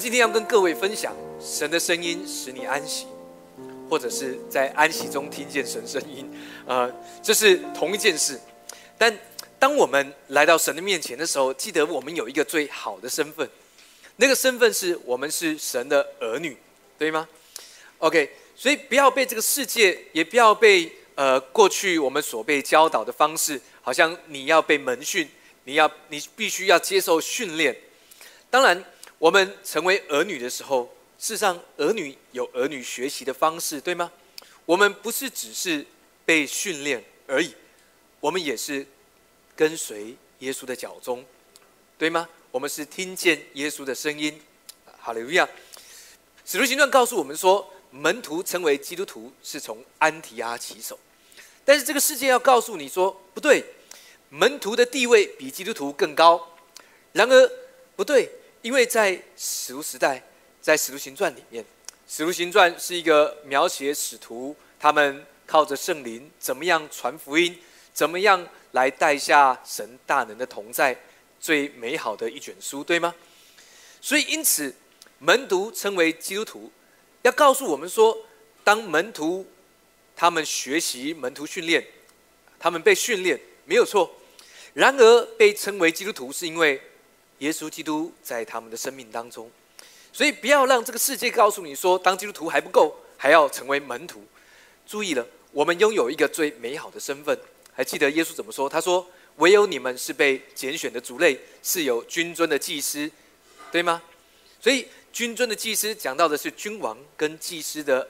今天要跟各位分享神的声音使你安息，或者是在安息中听见神声音，呃，这是同一件事。但当我们来到神的面前的时候，记得我们有一个最好的身份，那个身份是我们是神的儿女，对吗？OK，所以不要被这个世界，也不要被呃过去我们所被教导的方式，好像你要被门训，你要你必须要接受训练。当然，我们成为儿女的时候，事实上儿女有儿女学习的方式，对吗？我们不是只是被训练而已，我们也是。跟随耶稣的脚踪，对吗？我们是听见耶稣的声音。哈利路亚！使徒行传告诉我们说，门徒成为基督徒是从安提阿起手。但是这个世界要告诉你说，不对，门徒的地位比基督徒更高。然而不对，因为在使徒时代，在使徒行传里面，使徒行传是一个描写使徒他们靠着圣灵怎么样传福音，怎么样。来带下神大能的同在，最美好的一卷书，对吗？所以因此，门徒称为基督徒，要告诉我们说，当门徒他们学习门徒训练，他们被训练没有错。然而被称为基督徒，是因为耶稣基督在他们的生命当中。所以不要让这个世界告诉你说，当基督徒还不够，还要成为门徒。注意了，我们拥有一个最美好的身份。还记得耶稣怎么说？他说：“唯有你们是被拣选的族类，是有君尊的祭司，对吗？”所以，君尊的祭司讲到的是君王跟祭司的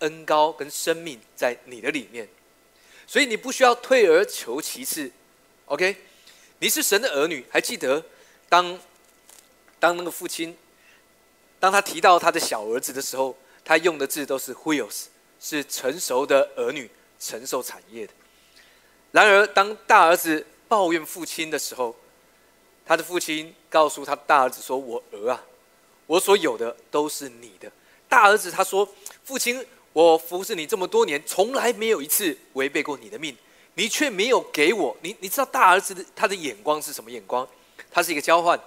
恩高跟生命在你的里面，所以你不需要退而求其次。OK，你是神的儿女。还记得当当那个父亲，当他提到他的小儿子的时候，他用的字都是 “huios”，是成熟的儿女承受产业的。然而，当大儿子抱怨父亲的时候，他的父亲告诉他大儿子说：“我儿啊，我所有的都是你的。”大儿子他说：“父亲，我服侍你这么多年，从来没有一次违背过你的命，你却没有给我。你你知道大儿子的他的眼光是什么眼光？它是一个交换，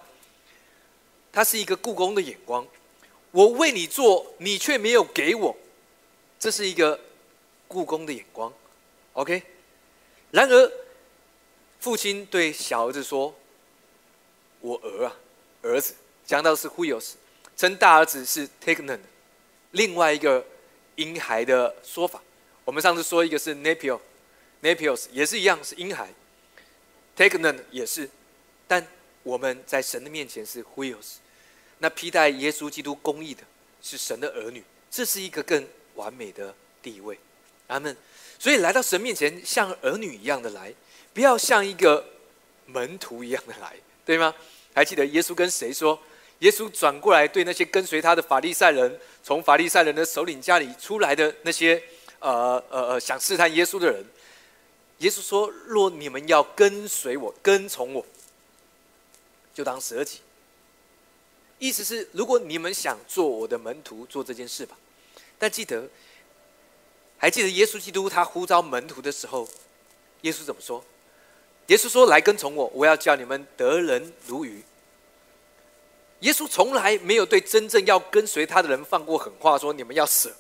它是一个故宫的眼光。我为你做，你却没有给我，这是一个故宫的眼光。OK。”然而，父亲对小儿子说：“我儿啊，儿子。”讲到是 Huios，称大儿子是 Tegnon，另外一个婴孩的说法。我们上次说一个是 Napio，Napios 也是一样是婴孩，Tegnon 也是。但我们在神的面前是 h u i l s 那披戴耶稣基督公义的是神的儿女，这是一个更完美的地位。阿门。所以来到神面前，像儿女一样的来，不要像一个门徒一样的来，对吗？还记得耶稣跟谁说？耶稣转过来对那些跟随他的法利赛人，从法利赛人的首领家里出来的那些呃呃呃想试探耶稣的人，耶稣说：若你们要跟随我，跟从我，就当舍己。意思是，如果你们想做我的门徒，做这件事吧。但记得。还记得耶稣基督他呼召门徒的时候，耶稣怎么说？耶稣说：“来跟从我，我要叫你们得人如鱼。”耶稣从来没有对真正要跟随他的人放过狠话，说你们要舍。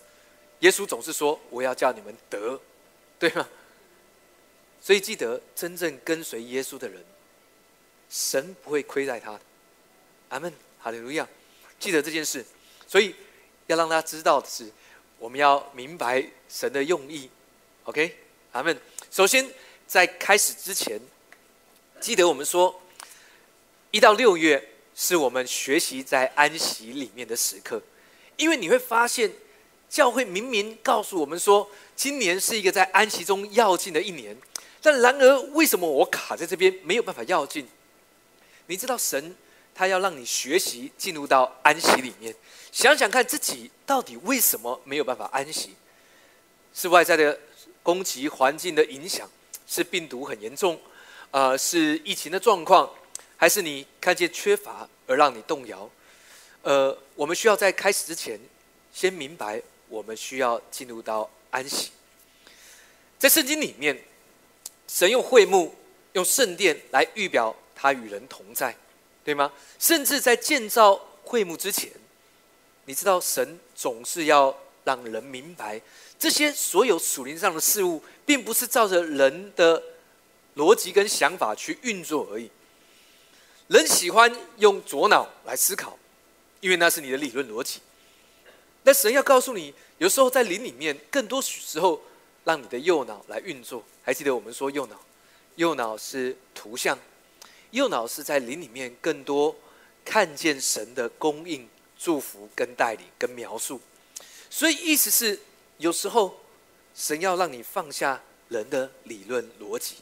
耶稣总是说：“我要叫你们得，对吗？”所以记得，真正跟随耶稣的人，神不会亏待他的。阿门，哈利路亚！记得这件事，所以要让他知道的是。我们要明白神的用意，OK，阿门。首先，在开始之前，记得我们说，一到六月是我们学习在安息里面的时刻，因为你会发现，教会明明告诉我们说，今年是一个在安息中要进的一年，但然而为什么我卡在这边没有办法要进？你知道神？他要让你学习进入到安息里面，想想看自己到底为什么没有办法安息？是外在的攻击环境的影响，是病毒很严重，呃，是疫情的状况，还是你看见缺乏而让你动摇？呃，我们需要在开始之前，先明白我们需要进入到安息。在圣经里面，神用会幕、用圣殿来预表他与人同在。对吗？甚至在建造会幕之前，你知道神总是要让人明白，这些所有属灵上的事物，并不是照着人的逻辑跟想法去运作而已。人喜欢用左脑来思考，因为那是你的理论逻辑。那神要告诉你，有时候在灵里面，更多时候让你的右脑来运作。还记得我们说右脑，右脑是图像，右脑是在灵里面更多看见神的供应、祝福跟带领跟描述。所以意思是，有时候神要让你放下人的理论逻辑，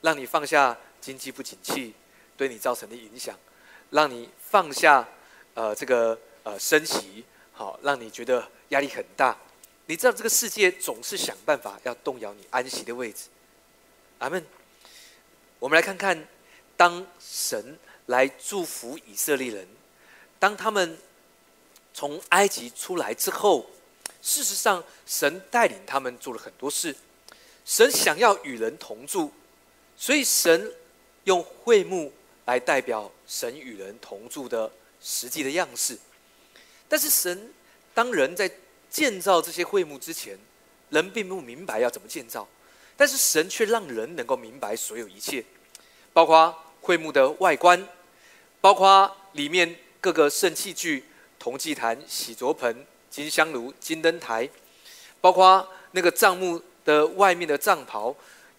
让你放下。经济不景气对你造成的影响，让你放下呃这个呃升息，好让你觉得压力很大。你知道这个世界总是想办法要动摇你安息的位置。阿门。我们来看看，当神来祝福以色列人，当他们从埃及出来之后，事实上神带领他们做了很多事。神想要与人同住，所以神。用会幕来代表神与人同住的实际的样式，但是神当人在建造这些会幕之前，人并不明白要怎么建造，但是神却让人能够明白所有一切，包括会幕的外观，包括里面各个圣器具、铜祭坛、洗濯盆、金香炉、金灯台，包括那个帐幕的外面的帐袍，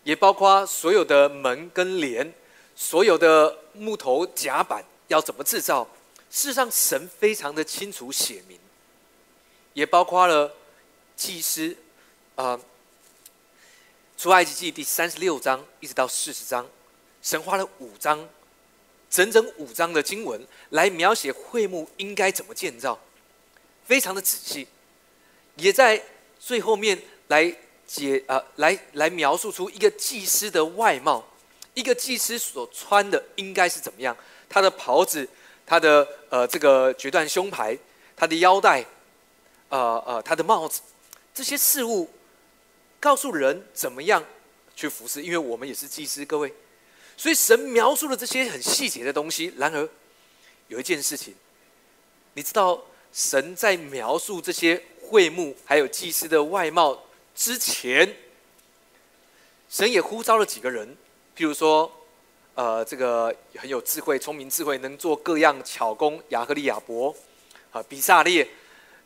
也包括所有的门跟帘。所有的木头甲板要怎么制造？事实上，神非常的清楚写明，也包括了祭司啊。出埃及记第三十六章一直到四十章，神花了五章，整整五章的经文来描写会幕应该怎么建造，非常的仔细，也在最后面来解啊，来来描述出一个祭司的外貌。一个祭司所穿的应该是怎么样？他的袍子，他的呃这个决断胸牌，他的腰带，呃呃他的帽子，这些事物告诉人怎么样去服侍。因为我们也是祭司，各位，所以神描述了这些很细节的东西。然而有一件事情，你知道神在描述这些会幕还有祭司的外貌之前，神也呼召了几个人。譬如说，呃，这个很有智慧、聪明智慧，能做各样巧工，亚克利亚伯，啊，比萨列，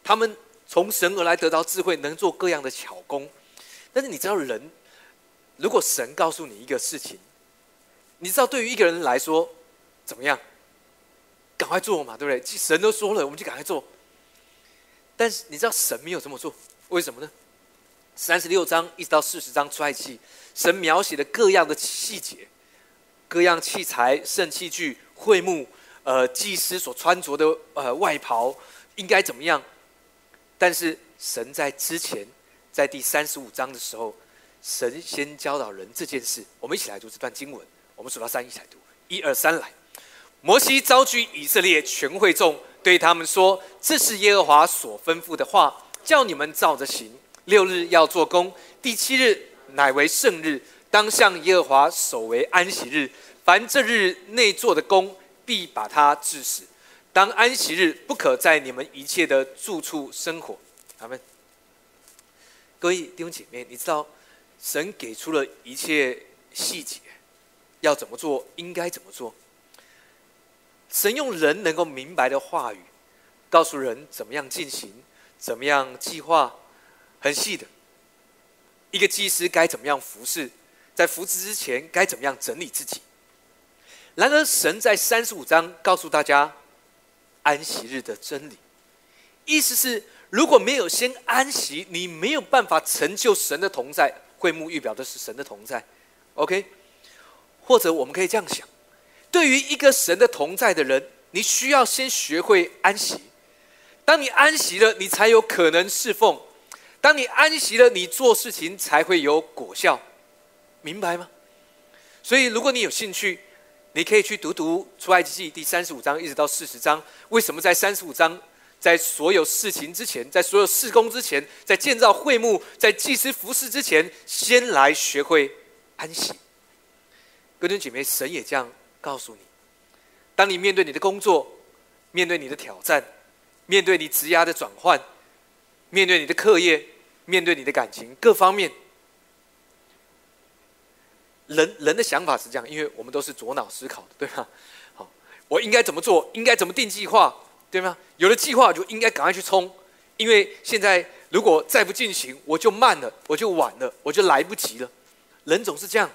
他们从神而来得到智慧，能做各样的巧工。但是你知道，人如果神告诉你一个事情，你知道对于一个人来说怎么样？赶快做嘛，对不对？神都说了，我们就赶快做。但是你知道神没有这么做，为什么呢？三十六章一直到四十章出埃及。神描写的各样的细节，各样器材、圣器具、会幕，呃，祭司所穿着的呃外袍应该怎么样？但是神在之前，在第三十五章的时候，神先教导人这件事。我们一起来读这段经文。我们数到三，一起来读。一二三，来！摩西召集以色列全会众，对他们说：“这是耶和华所吩咐的话，叫你们照着行。六日要做工，第七日。”乃为圣日，当向耶和华守为安息日。凡这日内做的工，必把他治死。当安息日，不可在你们一切的住处生火。他们。各位弟兄姐妹，你知道神给出了一切细节，要怎么做，应该怎么做。神用人能够明白的话语，告诉人怎么样进行，怎么样计划，很细的。一个祭司该怎么样服侍？在服侍之前该怎么样整理自己？然而，神在三十五章告诉大家安息日的真理，意思是如果没有先安息，你没有办法成就神的同在。会幕预表的是神的同在，OK？或者我们可以这样想：对于一个神的同在的人，你需要先学会安息。当你安息了，你才有可能侍奉。当你安息了，你做事情才会有果效，明白吗？所以，如果你有兴趣，你可以去读读出埃及记第三十五章一直到四十章。为什么在三十五章，在所有事情之前，在所有事工之前，在建造会幕、在祭司服饰之前，先来学会安息？哥弟姐妹，神也这样告诉你：当你面对你的工作，面对你的挑战，面对你职涯的转换，面对你的课业，面对你的感情，各方面，人人的想法是这样，因为我们都是左脑思考的，对吗？好，我应该怎么做？应该怎么定计划？对吗？有了计划就应该赶快去冲，因为现在如果再不进行，我就慢了，我就晚了，我就来不及了。人总是这样，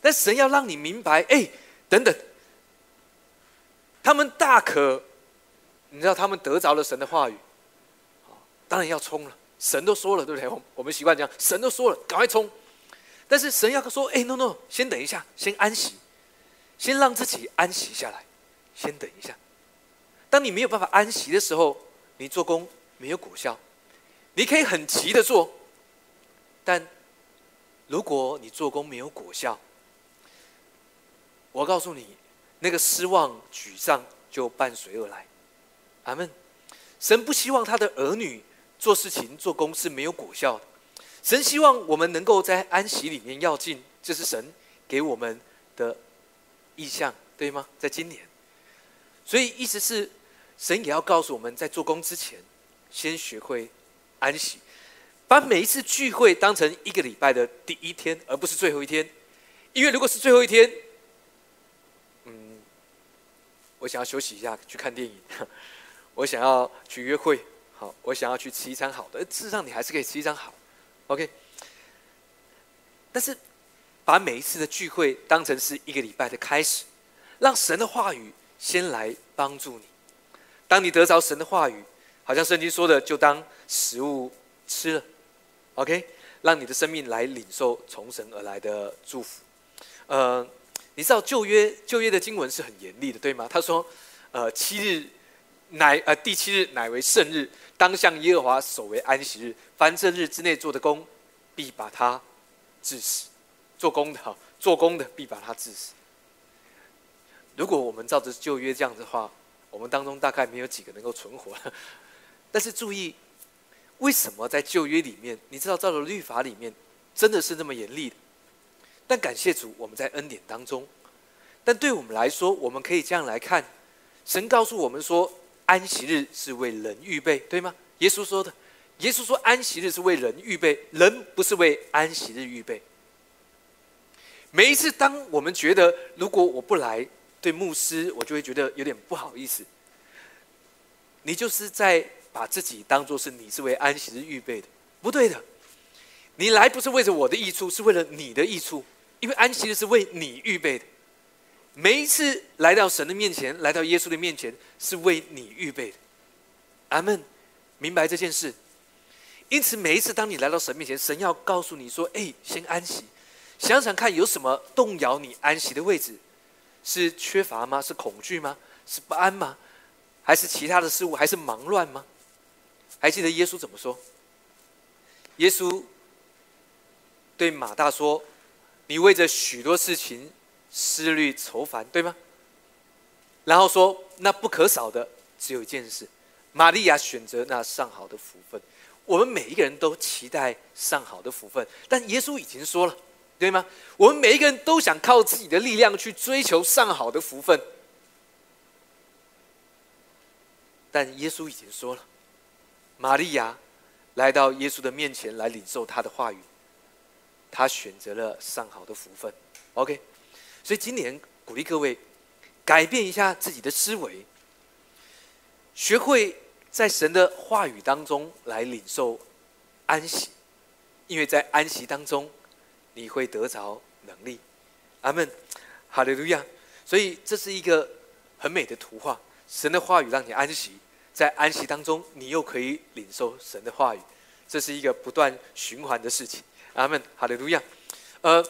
但神要让你明白，哎，等等，他们大可，你知道他们得着了神的话语，当然要冲了。神都说了，对不对？我我们习惯讲，神都说了，赶快冲。但是神要说，哎，no no，先等一下，先安息，先让自己安息下来，先等一下。当你没有办法安息的时候，你做工没有果效。你可以很急的做，但如果你做工没有果效，我告诉你，那个失望、沮丧就伴随而来。阿门。神不希望他的儿女做事情、做工是没有果效的。神希望我们能够在安息里面要进，这是神给我们的意向，对吗？在今年，所以意思是。神也要告诉我们在做工之前，先学会安息，把每一次聚会当成一个礼拜的第一天，而不是最后一天。因为如果是最后一天，嗯，我想要休息一下，去看电影；我想要去约会，好，我想要去吃一餐好的。事实上，你还是可以吃一餐好，OK。但是，把每一次的聚会当成是一个礼拜的开始，让神的话语先来帮助你。当你得着神的话语，好像圣经说的，就当食物吃了，OK，让你的生命来领受从神而来的祝福。呃，你知道旧约旧约的经文是很严厉的，对吗？他说，呃，七日乃呃第七日乃为圣日，当向耶和华守为安息日。凡这日之内做的工，必把他致死。做工的，做工的必把他致死。如果我们照着旧约这样子的话，我们当中大概没有几个能够存活，但是注意，为什么在旧约里面，你知道，照着律法里面，真的是那么严厉的？但感谢主，我们在恩典当中。但对我们来说，我们可以这样来看：神告诉我们说，安息日是为人预备，对吗？耶稣说的，耶稣说安息日是为人预备，人不是为安息日预备。每一次，当我们觉得如果我不来，对牧师，我就会觉得有点不好意思。你就是在把自己当做是你是为安息日预备的，不对的。你来不是为着我的益处，是为了你的益处，因为安息日是为你预备的。每一次来到神的面前，来到耶稣的面前，是为你预备的。阿门，明白这件事。因此，每一次当你来到神面前，神要告诉你说：“哎，先安息，想想看有什么动摇你安息的位置。”是缺乏吗？是恐惧吗？是不安吗？还是其他的事物？还是忙乱吗？还记得耶稣怎么说？耶稣对马大说：“你为着许多事情思虑愁烦，对吗？”然后说：“那不可少的只有一件事，玛利亚选择那上好的福分。我们每一个人都期待上好的福分，但耶稣已经说了。”对吗？我们每一个人都想靠自己的力量去追求上好的福分，但耶稣已经说了，玛利亚来到耶稣的面前来领受他的话语，他选择了上好的福分。OK，所以今年鼓励各位改变一下自己的思维，学会在神的话语当中来领受安息，因为在安息当中。你会得着能力，阿门，哈利路亚。所以这是一个很美的图画。神的话语让你安息，在安息当中，你又可以领受神的话语，这是一个不断循环的事情。阿门，哈利路亚。呃，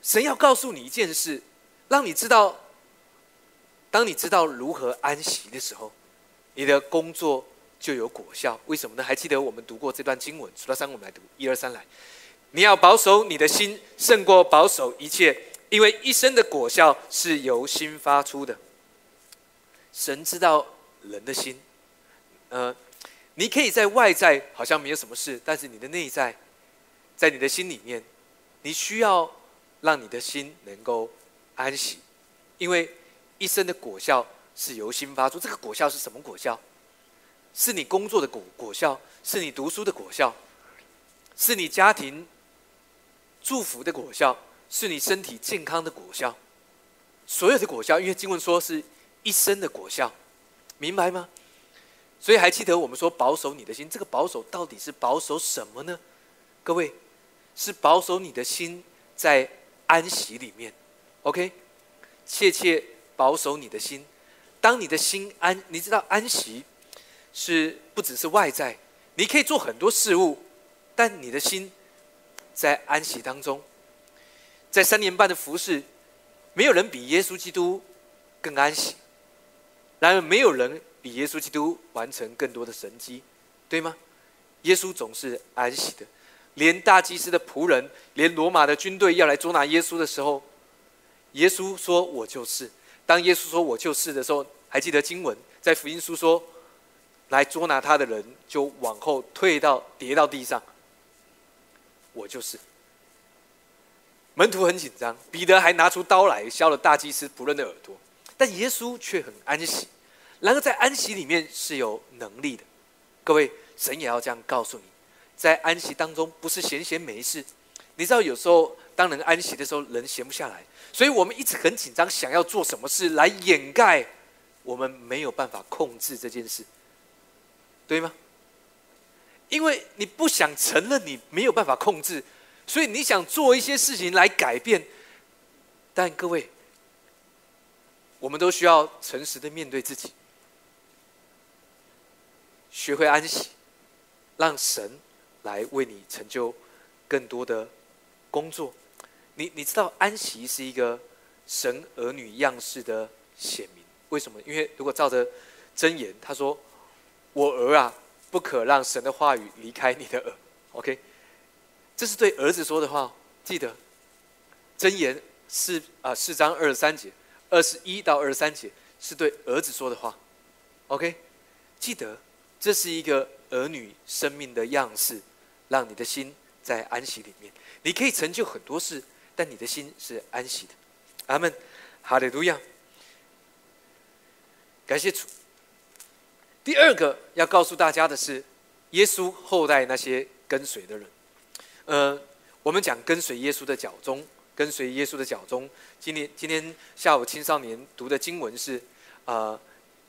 神要告诉你一件事，让你知道，当你知道如何安息的时候，你的工作就有果效。为什么呢？还记得我们读过这段经文？数到三，我们来读，一二三，来。你要保守你的心，胜过保守一切，因为一生的果效是由心发出的。神知道人的心，呃，你可以在外在好像没有什么事，但是你的内在，在你的心里面，你需要让你的心能够安息，因为一生的果效是由心发出。这个果效是什么果效？是你工作的果果效，是你读书的果效，是你家庭祝福的果效，是你身体健康的果效。所有的果效，因为经文说是一生的果效，明白吗？所以还记得我们说保守你的心，这个保守到底是保守什么呢？各位，是保守你的心在安息里面，OK？切切保守你的心。当你的心安，你知道安息是不只是外在，你可以做很多事物，但你的心在安息当中。在三年半的服侍，没有人比耶稣基督更安息。然而，没有人比耶稣基督完成更多的神迹，对吗？耶稣总是安息的。连大祭司的仆人，连罗马的军队要来捉拿耶稣的时候，耶稣说：“我就是。”当耶稣说我就是的时候，还记得经文在福音书说，来捉拿他的人就往后退到跌到地上。我就是。门徒很紧张，彼得还拿出刀来削了大祭司仆人的耳朵，但耶稣却很安息。然而在安息里面是有能力的，各位，神也要这样告诉你，在安息当中不是闲闲没事。你知道有时候当人安息的时候，人闲不下来。所以我们一直很紧张，想要做什么事来掩盖我们没有办法控制这件事，对吗？因为你不想承认你没有办法控制，所以你想做一些事情来改变。但各位，我们都需要诚实的面对自己，学会安息，让神来为你成就更多的工作。你你知道安息是一个神儿女样式的显明，为什么？因为如果照着真言，他说：“我儿啊，不可让神的话语离开你的耳。”OK，这是对儿子说的话。记得箴言四啊四章二十三节，二十一到二十三节是对儿子说的话。OK，记得这是一个儿女生命的样式，让你的心在安息里面，你可以成就很多事。但你的心是安息的，阿门，哈利路亚，感谢主。第二个要告诉大家的是，耶稣后代那些跟随的人，呃，我们讲跟随耶稣的脚中，跟随耶稣的脚中。今天今天下午青少年读的经文是，啊，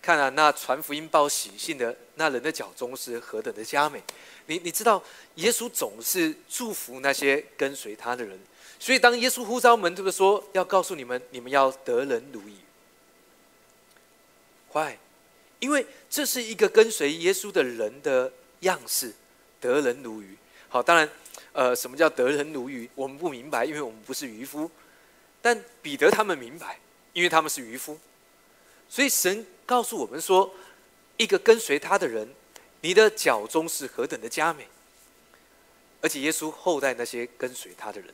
看了那传福音报喜信的那人的脚中是何等的佳美。你你知道，耶稣总是祝福那些跟随他的人。所以，当耶稣呼召门徒的说：“要告诉你们，你们要得人如意。”快，因为这是一个跟随耶稣的人的样式，得人如鱼。好，当然，呃，什么叫得人如鱼？我们不明白，因为我们不是渔夫。但彼得他们明白，因为他们是渔夫。所以，神告诉我们说：“一个跟随他的人，你的脚中是何等的佳美。”而且，耶稣后代那些跟随他的人。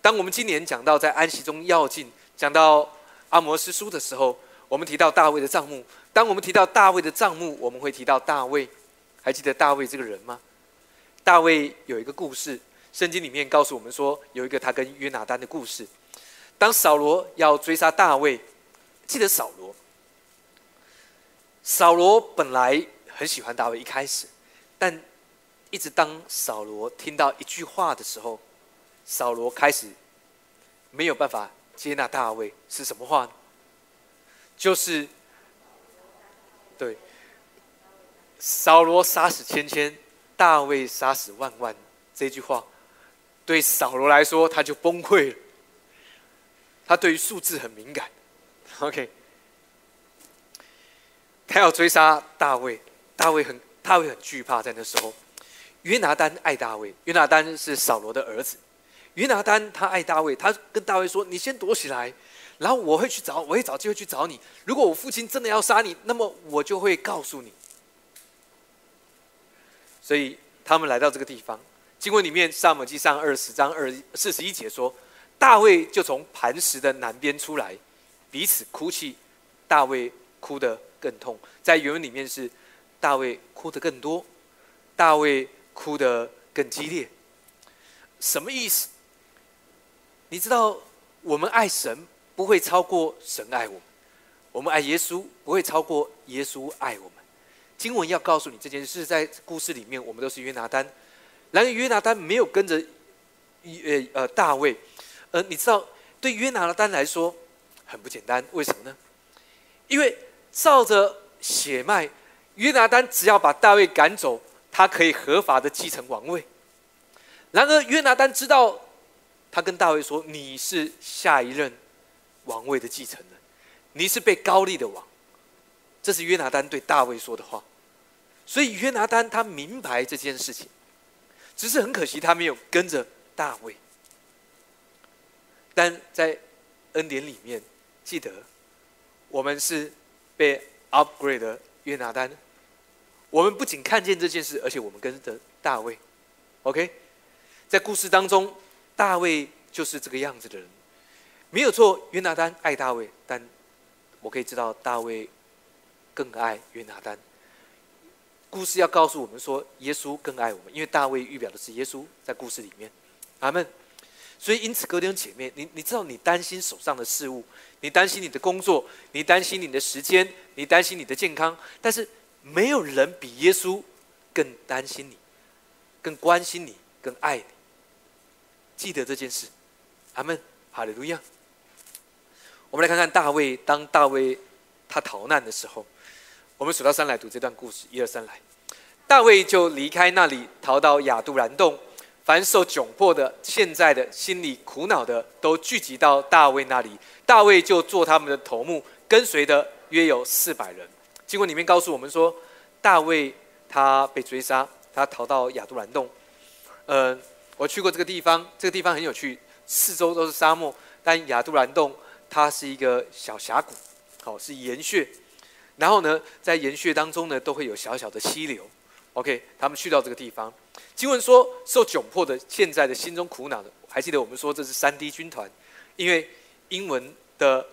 当我们今年讲到在安息中要进，讲到阿摩斯书的时候，我们提到大卫的帐幕。当我们提到大卫的帐目，我们会提到大卫。还记得大卫这个人吗？大卫有一个故事，圣经里面告诉我们说，有一个他跟约拿丹的故事。当扫罗要追杀大卫，记得扫罗。扫罗本来很喜欢大卫，一开始，但一直当扫罗听到一句话的时候。扫罗开始没有办法接纳大卫，是什么话呢？就是对，扫罗杀死千千，大卫杀死万万这句话，对扫罗来说他就崩溃了。他对于数字很敏感，OK，他要追杀大卫，大卫很大卫很惧怕，在那时候，约拿丹爱大卫，约拿丹是扫罗的儿子。约拿丹他爱大卫，他跟大卫说：“你先躲起来，然后我会去找，我会找机会去找你。如果我父亲真的要杀你，那么我就会告诉你。”所以他们来到这个地方，经文里面《萨母记上》二十章二四十一节说：“大卫就从磐石的南边出来，彼此哭泣。大卫哭得更痛。”在原文里面是：“大卫哭得更多，大卫哭得更激烈。”什么意思？你知道，我们爱神不会超过神爱我们，我们爱耶稣不会超过耶稣爱我们。经文要告诉你这件事，在故事里面，我们都是约拿丹。然而约拿丹没有跟着约呃大卫，呃，你知道对约拿丹来说很不简单，为什么呢？因为照着血脉，约拿丹只要把大卫赶走，他可以合法的继承王位。然而约拿丹知道，他跟大卫说：“你是下一任王位的继承人，你是被高立的王。”这是约拿丹对大卫说的话。所以约拿丹他明白这件事情。只是很可惜，他没有跟着大卫。但在恩典里面，记得我们是被 upgrade 的约拿丹。我们不仅看见这件事，而且我们跟着大卫。OK，在故事当中，大卫就是这个样子的人，没有错。约拿丹爱大卫，但我可以知道大卫更爱约拿丹。故事要告诉我们说，耶稣更爱我们，因为大卫预表的是耶稣在故事里面，阿门。所以因此，哥弟兄姐妹，你你知道你担心手上的事物，你担心你的工作，你担心你的时间，你担心你的健康，但是没有人比耶稣更担心你，更关心你，更爱你。记得这件事，阿门，哈利路亚。我们来看看大卫，当大卫他逃难的时候。我们数到三来读这段故事，一二三来。大卫就离开那里，逃到亚杜兰洞。凡受窘迫的、现在的、心里苦恼的，都聚集到大卫那里。大卫就做他们的头目，跟随的约有四百人。经文里面告诉我们说，大卫他被追杀，他逃到亚杜兰洞。呃，我去过这个地方，这个地方很有趣，四周都是沙漠，但亚杜兰洞它是一个小峡谷，好是岩穴。然后呢，在岩穴当中呢，都会有小小的溪流。OK，他们去到这个地方，经文说受窘迫的，现在的心中苦恼的，还记得我们说这是三 D 军团，因为英文的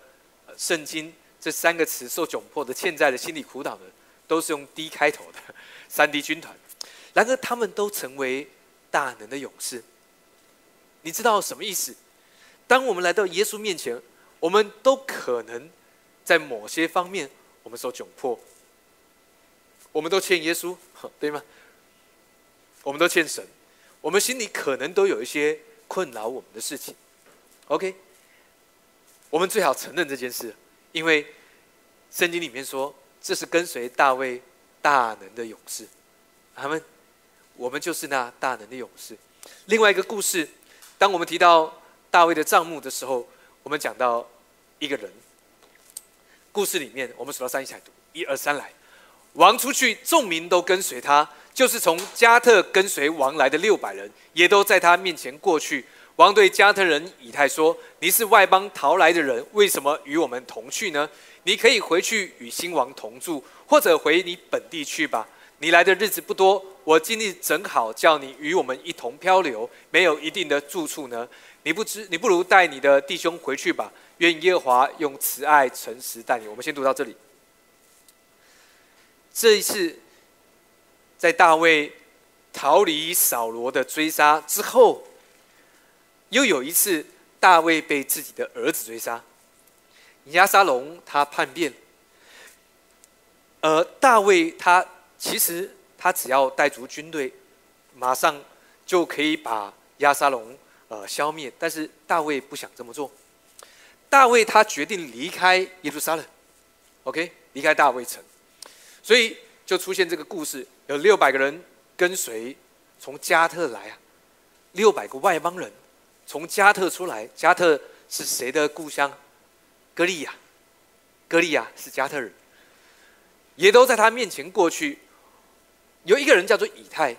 圣经这三个词受窘迫的，现在的心理苦恼的，都是用 D 开头的 三 D 军团。然而他们都成为大能的勇士。你知道什么意思？当我们来到耶稣面前，我们都可能在某些方面。我们受窘迫，我们都欠耶稣，对吗？我们都欠神，我们心里可能都有一些困扰我们的事情。OK，我们最好承认这件事，因为圣经里面说这是跟随大卫大能的勇士。他们，我们就是那大能的勇士。另外一个故事，当我们提到大卫的账目的时候，我们讲到一个人。故事里面，我们数到三一起来读，一二三来。王出去，众民都跟随他，就是从加特跟随王来的六百人，也都在他面前过去。王对加特人以太说：“你是外邦逃来的人，为什么与我们同去呢？你可以回去与新王同住，或者回你本地去吧。你来的日子不多，我今日正好叫你与我们一同漂流，没有一定的住处呢。你不知，你不如带你的弟兄回去吧。”愿耶和华用慈爱、诚实待你。我们先读到这里。这一次，在大卫逃离扫罗的追杀之后，又有一次，大卫被自己的儿子追杀。亚沙龙他叛变，而大卫他其实他只要带足军队，马上就可以把亚沙龙呃消灭。但是大卫不想这么做。大卫他决定离开耶路撒冷，OK，离开大卫城，所以就出现这个故事：有六百个人跟随从加特来啊，六百个外邦人从加特出来。加特是谁的故乡？歌利亚，歌利亚是加特人，也都在他面前过去。有一个人叫做以太，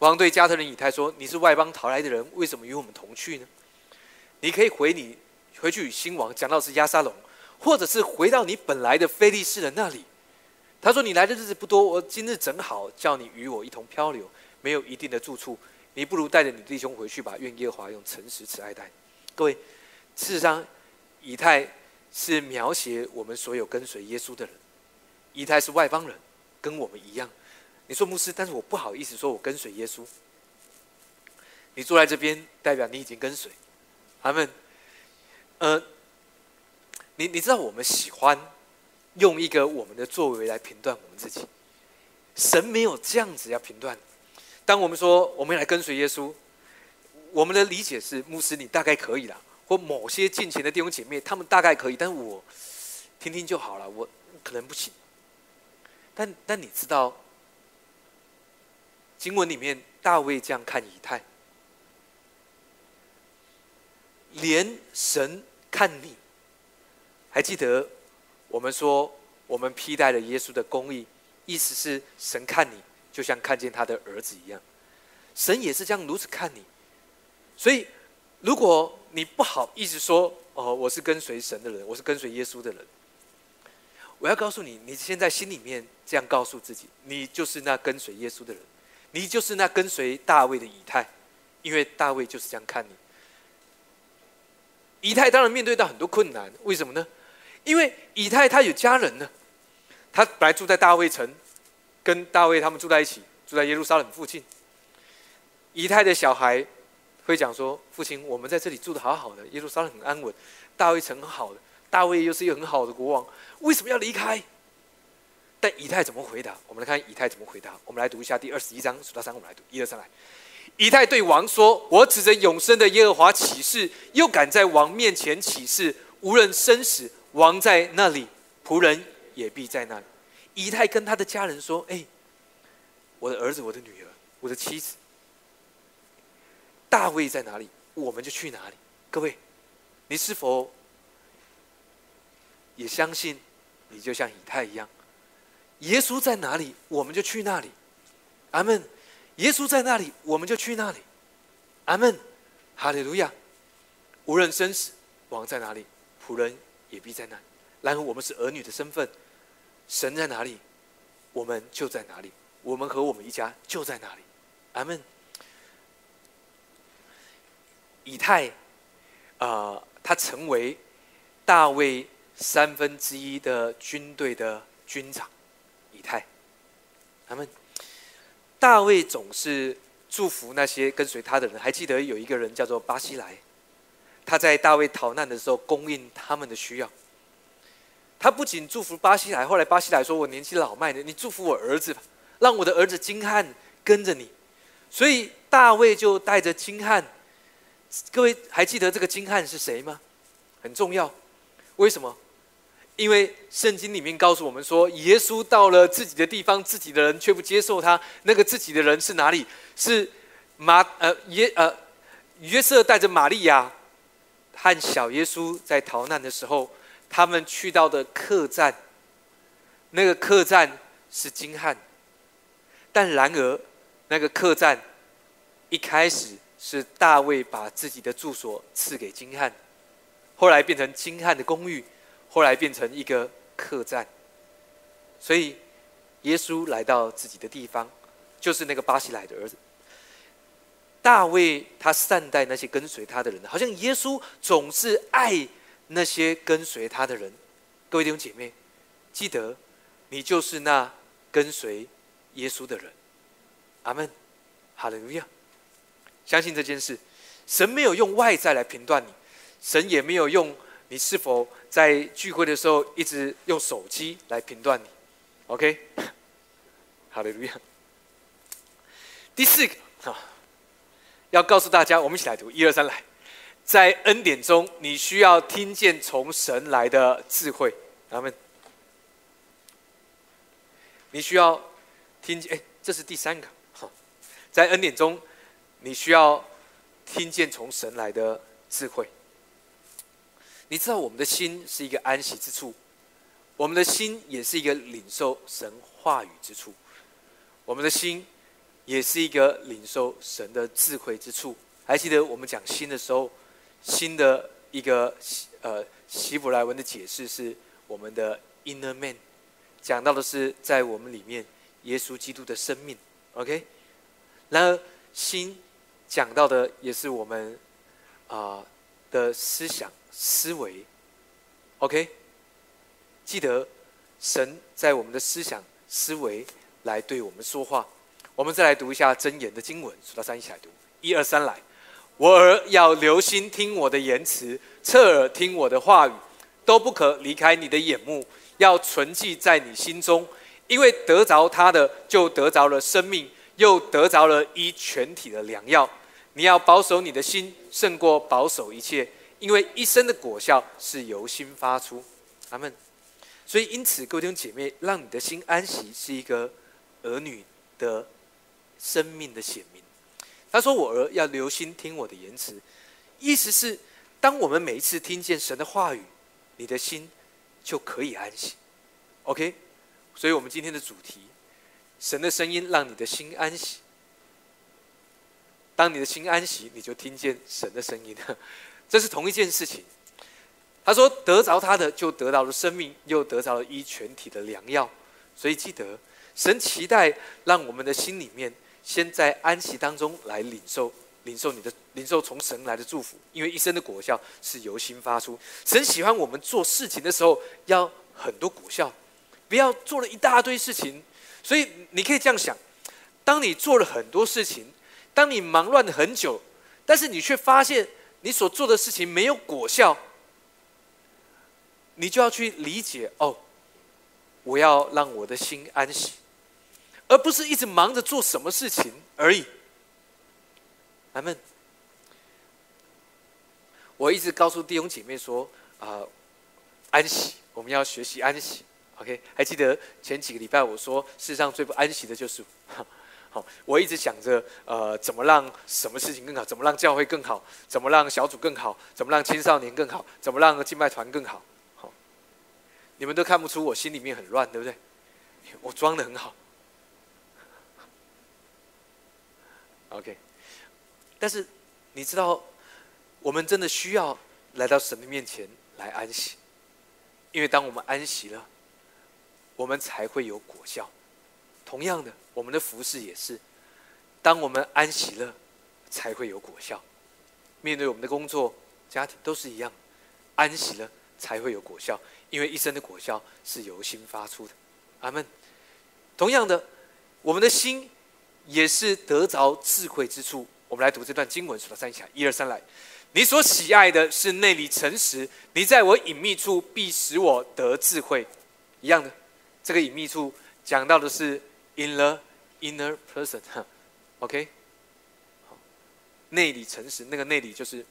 王对加特人以太说：“你是外邦逃来的人，为什么与我们同去呢？你可以回你。”回去与新王讲到是亚沙龙，或者是回到你本来的非利士人那里。他说：“你来的日子不多，我今日正好叫你与我一同漂流，没有一定的住处，你不如带着你弟兄回去吧。愿耶和华用诚实慈爱待各位。事实上，以太是描写我们所有跟随耶稣的人。以太是外邦人，跟我们一样。你说牧师，但是我不好意思说我跟随耶稣。你坐在这边，代表你已经跟随。阿门。呃，你你知道我们喜欢用一个我们的作为来评断我们自己。神没有这样子要评断。当我们说我们来跟随耶稣，我们的理解是牧师你大概可以了，或某些近前的弟兄姐妹他们大概可以，但我听听就好了，我可能不行。但但你知道，经文里面大卫这样看以太，连神看你，还记得我们说我们披戴了耶稣的公义。意思是神看你，就像看见他的儿子一样，神也是这样如此看你。所以，如果你不好意思说哦，我是跟随神的人，我是跟随耶稣的人，我要告诉你，你现在心里面这样告诉自己，你就是那跟随耶稣的人，你就是那跟随大卫的以太，因为大卫就是这样看你。以太当然面对到很多困难，为什么呢？因为以太他有家人呢。他本来住在大卫城，跟大卫他们住在一起，住在耶路撒冷附近。以太的小孩会讲说：“父亲，我们在这里住的好好的，耶路撒冷很安稳，大卫城很好的，大卫又是一个很好的国王，为什么要离开？”但以太怎么回答？我们来看以太怎么回答。我们来读一下第二十一章，数到三，我们来读一二三来。以太对王说：“我指着永生的耶和华起誓，又敢在王面前起誓，无论生死，王在那里，仆人。”也必在那里。以太跟他的家人说：“哎，我的儿子，我的女儿，我的妻子，大卫在哪里，我们就去哪里。”各位，你是否也相信？你就像以太一样，耶稣在哪里，我们就去那里。阿门。耶稣在那里，我们就去那里。阿门。哈利路亚。无论生死，王在哪里，仆人也必在那里。然后我们是儿女的身份。神在哪里，我们就在哪里。我们和我们一家就在哪里。阿门。以太，啊，他成为大卫三分之一的军队的军长。以太，阿门。大卫总是祝福那些跟随他的人。还记得有一个人叫做巴西莱，他在大卫逃难的时候供应他们的需要。他不仅祝福巴西莱，后来巴西莱说：“我年纪老迈的，你祝福我儿子吧，让我的儿子金汉跟着你。”所以大卫就带着金汉。各位还记得这个金汉是谁吗？很重要。为什么？因为圣经里面告诉我们说，耶稣到了自己的地方，自己的人却不接受他。那个自己的人是哪里？是马呃耶呃约瑟带着玛利亚和小耶稣在逃难的时候。他们去到的客栈，那个客栈是金汉，但然而那个客栈一开始是大卫把自己的住所赐给金汉，后来变成金汉的公寓，后来变成一个客栈。所以耶稣来到自己的地方，就是那个巴西来的儿子。大卫他善待那些跟随他的人，好像耶稣总是爱。那些跟随他的人，各位弟兄姐妹，记得，你就是那跟随耶稣的人。阿门，哈利路亚。相信这件事，神没有用外在来评断你，神也没有用你是否在聚会的时候一直用手机来评断你。OK，哈利路亚。第四个啊，要告诉大家，我们一起来读，一二三，来。在恩典中，你需要听见从神来的智慧。阿门。你需要听见，哎，这是第三个。在恩典中，你需要听见从神来的智慧。你知道，我们的心是一个安息之处，我们的心也是一个领受神话语之处，我们的心也是一个领受神的智慧之处。还记得我们讲心的时候？新的一个呃希伯来文的解释是我们的 inner man，讲到的是在我们里面耶稣基督的生命，OK。然而心讲到的也是我们啊的思想思维，OK。记得神在我们的思想思维来对我们说话。我们再来读一下箴言的经文，数到三一起来读，一二三来。我儿要留心听我的言辞，侧耳听我的话语，都不可离开你的眼目，要存记在你心中，因为得着他的，就得着了生命，又得着了一全体的良药。你要保守你的心，胜过保守一切，因为一生的果效是由心发出。阿门。所以，因此，各位弟兄姐妹，让你的心安息，是一个儿女的生命的显明。他说：“我儿要留心听我的言辞。”意思是，当我们每一次听见神的话语，你的心就可以安息。OK，所以我们今天的主题：神的声音让你的心安息。当你的心安息，你就听见神的声音，这是同一件事情。他说：“得着他的，就得到了生命，又得着了医全体的良药。所以记得，神期待让我们的心里面，先在安息当中来领受、领受你的、领受从神来的祝福。因为一生的果效是由心发出。神喜欢我们做事情的时候要很多果效，不要做了一大堆事情。所以你可以这样想：当你做了很多事情，当你忙乱了很久，但是你却发现你所做的事情没有果效。”你就要去理解哦，我要让我的心安息，而不是一直忙着做什么事情而已。阿门。我一直告诉弟兄姐妹说啊，安息，我们要学习安息。OK，还记得前几个礼拜我说，世上最不安息的就是，好，我一直想着呃，怎么让什么事情更好，怎么让教会更好，怎么让小组更好，怎么让青少年更好，怎么让敬拜团更好。你们都看不出我心里面很乱，对不对？我装的很好。OK，但是你知道，我们真的需要来到神的面前来安息，因为当我们安息了，我们才会有果效。同样的，我们的服饰也是，当我们安息了，才会有果效。面对我们的工作、家庭都是一样，安息了才会有果效。因为一生的果效是由心发出的，阿门。同样的，我们的心也是得着智慧之处。我们来读这段经文，数到三下，一二三来。你所喜爱的是内里诚实，你在我隐秘处必使我得智慧。一样的，这个隐秘处讲到的是 in the inner person，哈，OK。好，内里诚实，那个内里就是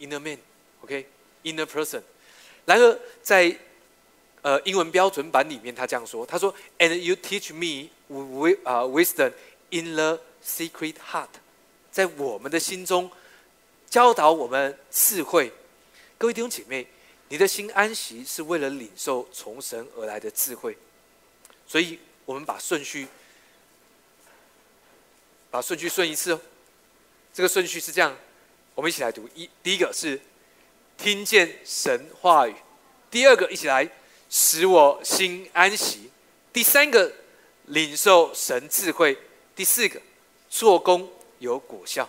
inner man，OK，inner person。然而在呃，英文标准版里面他这样说：“他说，And you teach me wisdom in the secret heart，在我们的心中教导我们智慧。各位弟兄姐妹，你的心安息是为了领受从神而来的智慧。所以，我们把顺序把顺序顺一次哦。这个顺序是这样，我们一起来读：一，第一个是听见神话语；第二个，一起来。”使我心安息。第三个，领受神智慧；第四个，做工有果效。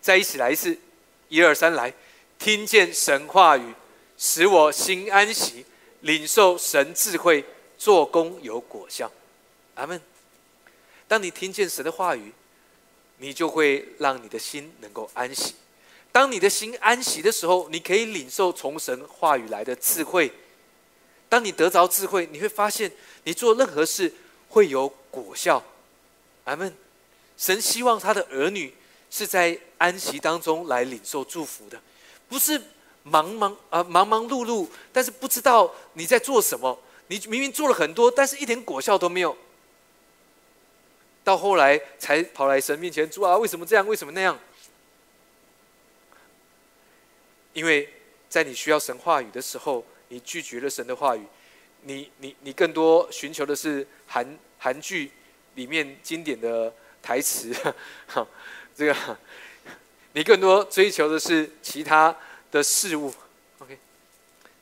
再一起来一次，一二三，来，听见神话语，使我心安息；领受神智慧，做工有果效。阿门。当你听见神的话语，你就会让你的心能够安息。当你的心安息的时候，你可以领受从神话语来的智慧。当你得着智慧，你会发现你做任何事会有果效。阿门。神希望他的儿女是在安息当中来领受祝福的，不是忙忙啊忙忙碌碌，但是不知道你在做什么。你明明做了很多，但是一点果效都没有。到后来才跑来神面前，主啊，为什么这样？为什么那样？因为在你需要神话语的时候。你拒绝了神的话语，你你你更多寻求的是韩韩剧里面经典的台词，哈，这个你更多追求的是其他的事物，OK？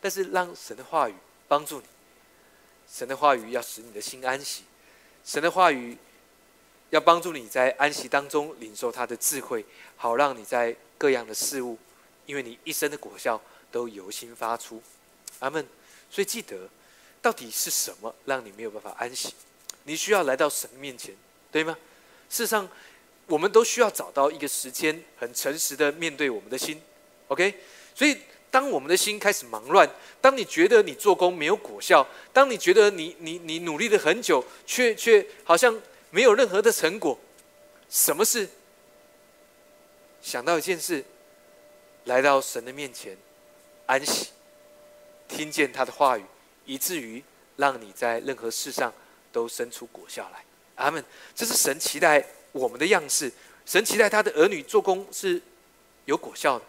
但是让神的话语帮助你，神的话语要使你的心安息，神的话语要帮助你在安息当中领受他的智慧，好让你在各样的事物，因为你一生的果效都由心发出。阿门。所以记得，到底是什么让你没有办法安息？你需要来到神面前，对吗？事实上，我们都需要找到一个时间，很诚实的面对我们的心。OK。所以，当我们的心开始忙乱，当你觉得你做工没有果效，当你觉得你你你努力了很久，却却好像没有任何的成果，什么事？想到一件事，来到神的面前，安息，听见他的话语，以至于让你在任何事上都生出果效来。阿门。这是神期待我们的样式，神期待他的儿女做工是有果效的。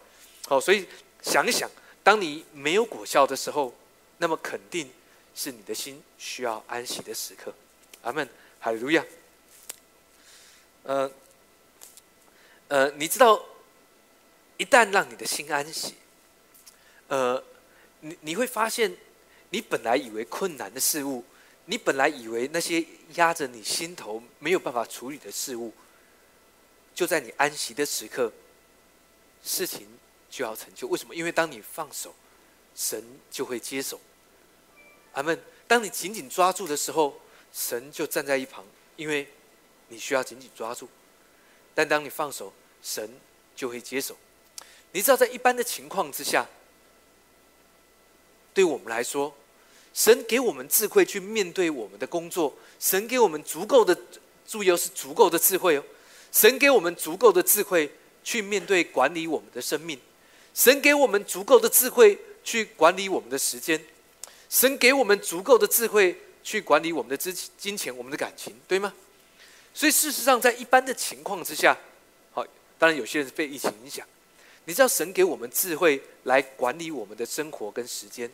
好，所以。想一想，当你没有果效的时候，那么肯定是你的心需要安息的时刻。阿门，哈利路亚。呃，呃，你知道，一旦让你的心安息，呃，你你会发现，你本来以为困难的事物，你本来以为那些压着你心头没有办法处理的事物，就在你安息的时刻，事情。就要成就，为什么？因为当你放手，神就会接手。阿门。当你紧紧抓住的时候，神就站在一旁，因为你需要紧紧抓住。但当你放手，神就会接手。你知道，在一般的情况之下，对我们来说，神给我们智慧去面对我们的工作，神给我们足够的注意，是足够的智慧哦。神给我们足够的智慧去面对管理我们的生命。神给我们足够的智慧去管理我们的时间，神给我们足够的智慧去管理我们的资金钱、我们的感情，对吗？所以事实上，在一般的情况之下，好，当然有些人是被疫情影响。你知道，神给我们智慧来管理我们的生活跟时间。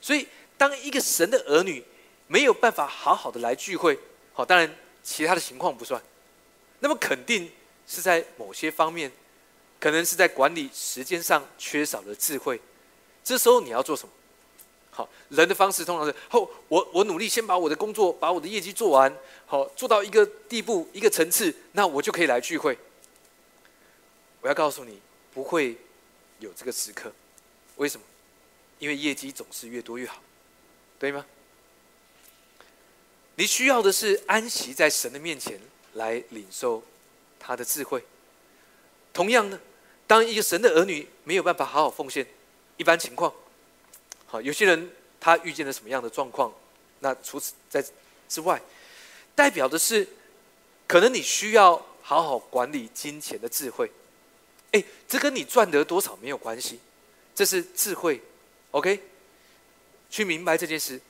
所以，当一个神的儿女没有办法好好的来聚会，好，当然其他的情况不算，那么肯定是在某些方面。可能是在管理时间上缺少了智慧，这时候你要做什么？好，人的方式通常是：后我我努力先把我的工作、把我的业绩做完，好做到一个地步、一个层次，那我就可以来聚会。我要告诉你，不会有这个时刻。为什么？因为业绩总是越多越好，对吗？你需要的是安息在神的面前来领受他的智慧。同样的。当一个神的儿女没有办法好好奉献，一般情况，好，有些人他遇见了什么样的状况？那除此在之外，代表的是，可能你需要好好管理金钱的智慧。哎，这跟你赚得多少没有关系，这是智慧。OK，去明白这件事，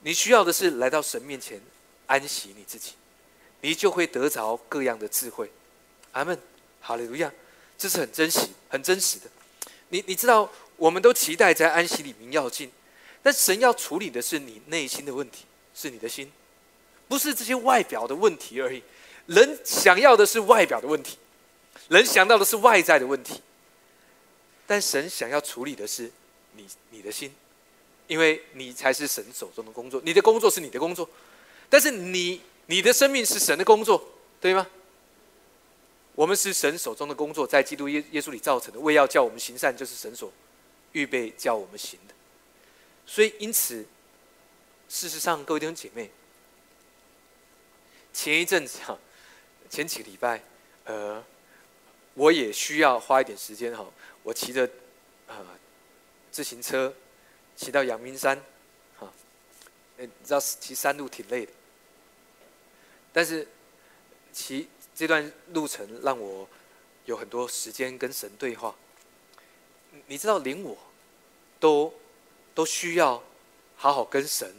你需要的是来到神面前安息你自己，你就会得着各样的智慧。阿门，哈利路亚。这是很珍惜、很真实的。你你知道，我们都期待在安息里面要进，但神要处理的是你内心的问题，是你的心，不是这些外表的问题而已。人想要的是外表的问题，人想到的是外在的问题，但神想要处理的是你你的心，因为你才是神手中的工作，你的工作是你的工作，但是你你的生命是神的工作，对吗？我们是神手中的工作，在基督耶耶稣里造成的，为要叫我们行善，就是神所预备叫我们行的。所以，因此，事实上，各位弟兄姐妹，前一阵子哈，前几个礼拜，呃，我也需要花一点时间哈，我骑着呃自行车骑到阳明山，哈，你知道骑山路挺累的，但是骑。这段路程让我有很多时间跟神对话。你知道，连我都都需要好好跟神，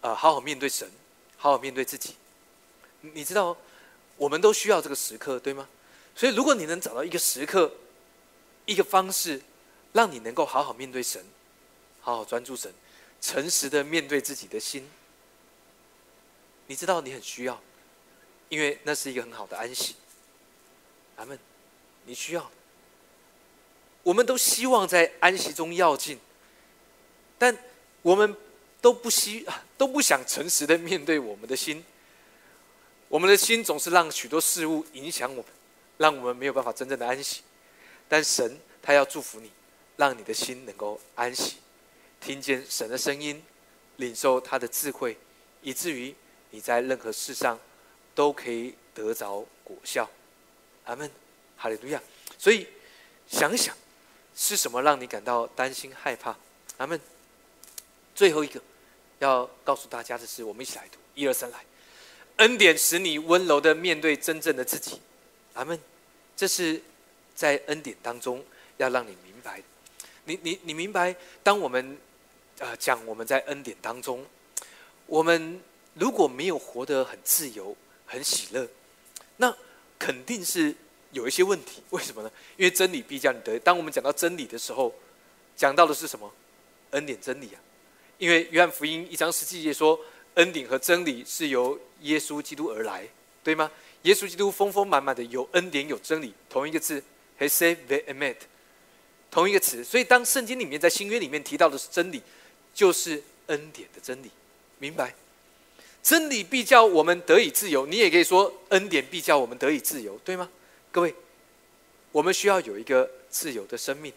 呃，好好面对神，好好面对自己。你知道，我们都需要这个时刻，对吗？所以，如果你能找到一个时刻，一个方式，让你能够好好面对神，好好专注神，诚实的面对自己的心，你知道，你很需要。因为那是一个很好的安息，阿门。你需要，我们都希望在安息中要进，但我们都不希都不想诚实的面对我们的心。我们的心总是让许多事物影响我们，让我们没有办法真正的安息。但神他要祝福你，让你的心能够安息，听见神的声音，领受他的智慧，以至于你在任何事上。都可以得着果效，阿门，哈利路亚。所以想想，是什么让你感到担心害怕？阿门。最后一个要告诉大家的是，我们一起来读，一二三，来。恩典使你温柔的面对真正的自己，阿门。这是在恩典当中要让你明白，你你你明白，当我们呃讲我们在恩典当中，我们如果没有活得很自由、很喜乐，那肯定是有一些问题。为什么呢？因为真理必叫你得。当我们讲到真理的时候，讲到的是什么？恩典真理啊。因为约翰福音一章十七节说。恩典和真理是由耶稣基督而来，对吗？耶稣基督丰丰满满的有恩典有真理，同一个字 h e s a v e m e t 同一个词。所以当圣经里面在新约里面提到的是真理，就是恩典的真理，明白？真理必叫我们得以自由，你也可以说恩典必叫我们得以自由，对吗？各位，我们需要有一个自由的生命。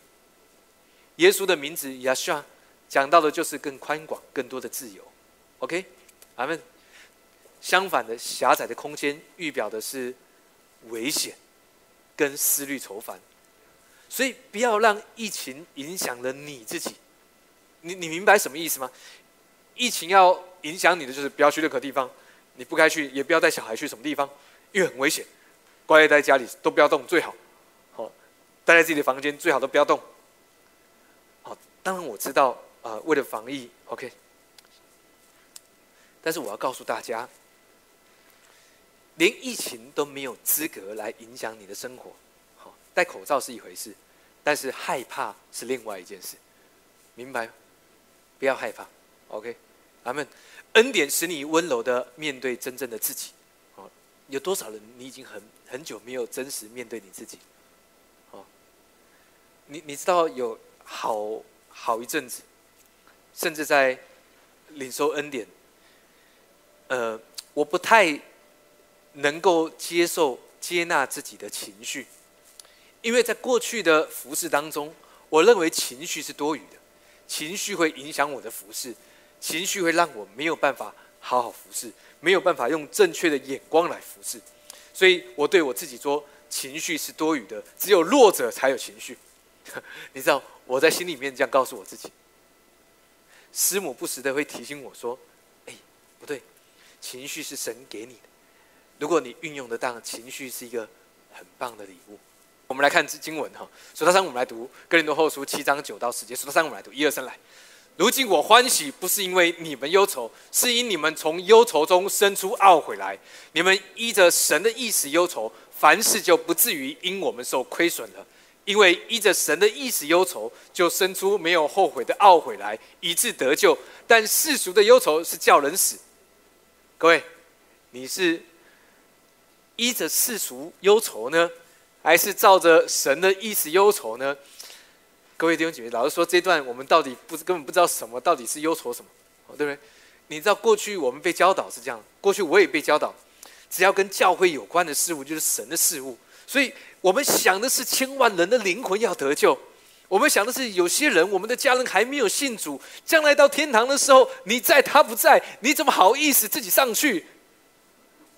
耶稣的名字 Yeshua 讲到的就是更宽广、更多的自由。OK。阿门。相反的，狭窄的空间预表的是危险跟思虑愁烦，所以不要让疫情影响了你自己。你你明白什么意思吗？疫情要影响你的就是不要去任何地方，你不该去，也不要带小孩去什么地方，因为很危险。乖待在家里都不要动，最好。好，待在自己的房间，最好都不要动。好，当然我知道，呃，为了防疫，OK。但是我要告诉大家，连疫情都没有资格来影响你的生活。好，戴口罩是一回事，但是害怕是另外一件事，明白？不要害怕，OK？阿门。恩典使你温柔的面对真正的自己。有多少人你已经很很久没有真实面对你自己？哦，你你知道有好好一阵子，甚至在领受恩典。呃，我不太能够接受、接纳自己的情绪，因为在过去的服饰当中，我认为情绪是多余的，情绪会影响我的服饰，情绪会让我没有办法好好服侍，没有办法用正确的眼光来服侍，所以我对我自己说，情绪是多余的，只有弱者才有情绪。你知道我在心里面这样告诉我自己，师母不时的会提醒我说：“哎，不对。”情绪是神给你的，如果你运用得当，情绪是一个很棒的礼物。我们来看经文哈，数到三，我们来读哥林多后书七章九到十节。数到三，我们来读一二三来。如今我欢喜，不是因为你们忧愁，是因你们从忧愁中生出懊悔来。你们依着神的意思忧愁，凡事就不至于因我们受亏损了。因为依着神的意思忧愁，就生出没有后悔的懊悔来，以致得救。但世俗的忧愁是叫人死。各位，你是依着世俗忧愁呢，还是照着神的意思忧愁呢？各位弟兄姐妹，老实说，这段我们到底不根本不知道什么到底是忧愁什么，对不对？你知道过去我们被教导是这样，过去我也被教导，只要跟教会有关的事物就是神的事物，所以我们想的是千万人的灵魂要得救。我们想的是，有些人，我们的家人还没有信主，将来到天堂的时候，你在他不在，你怎么好意思自己上去？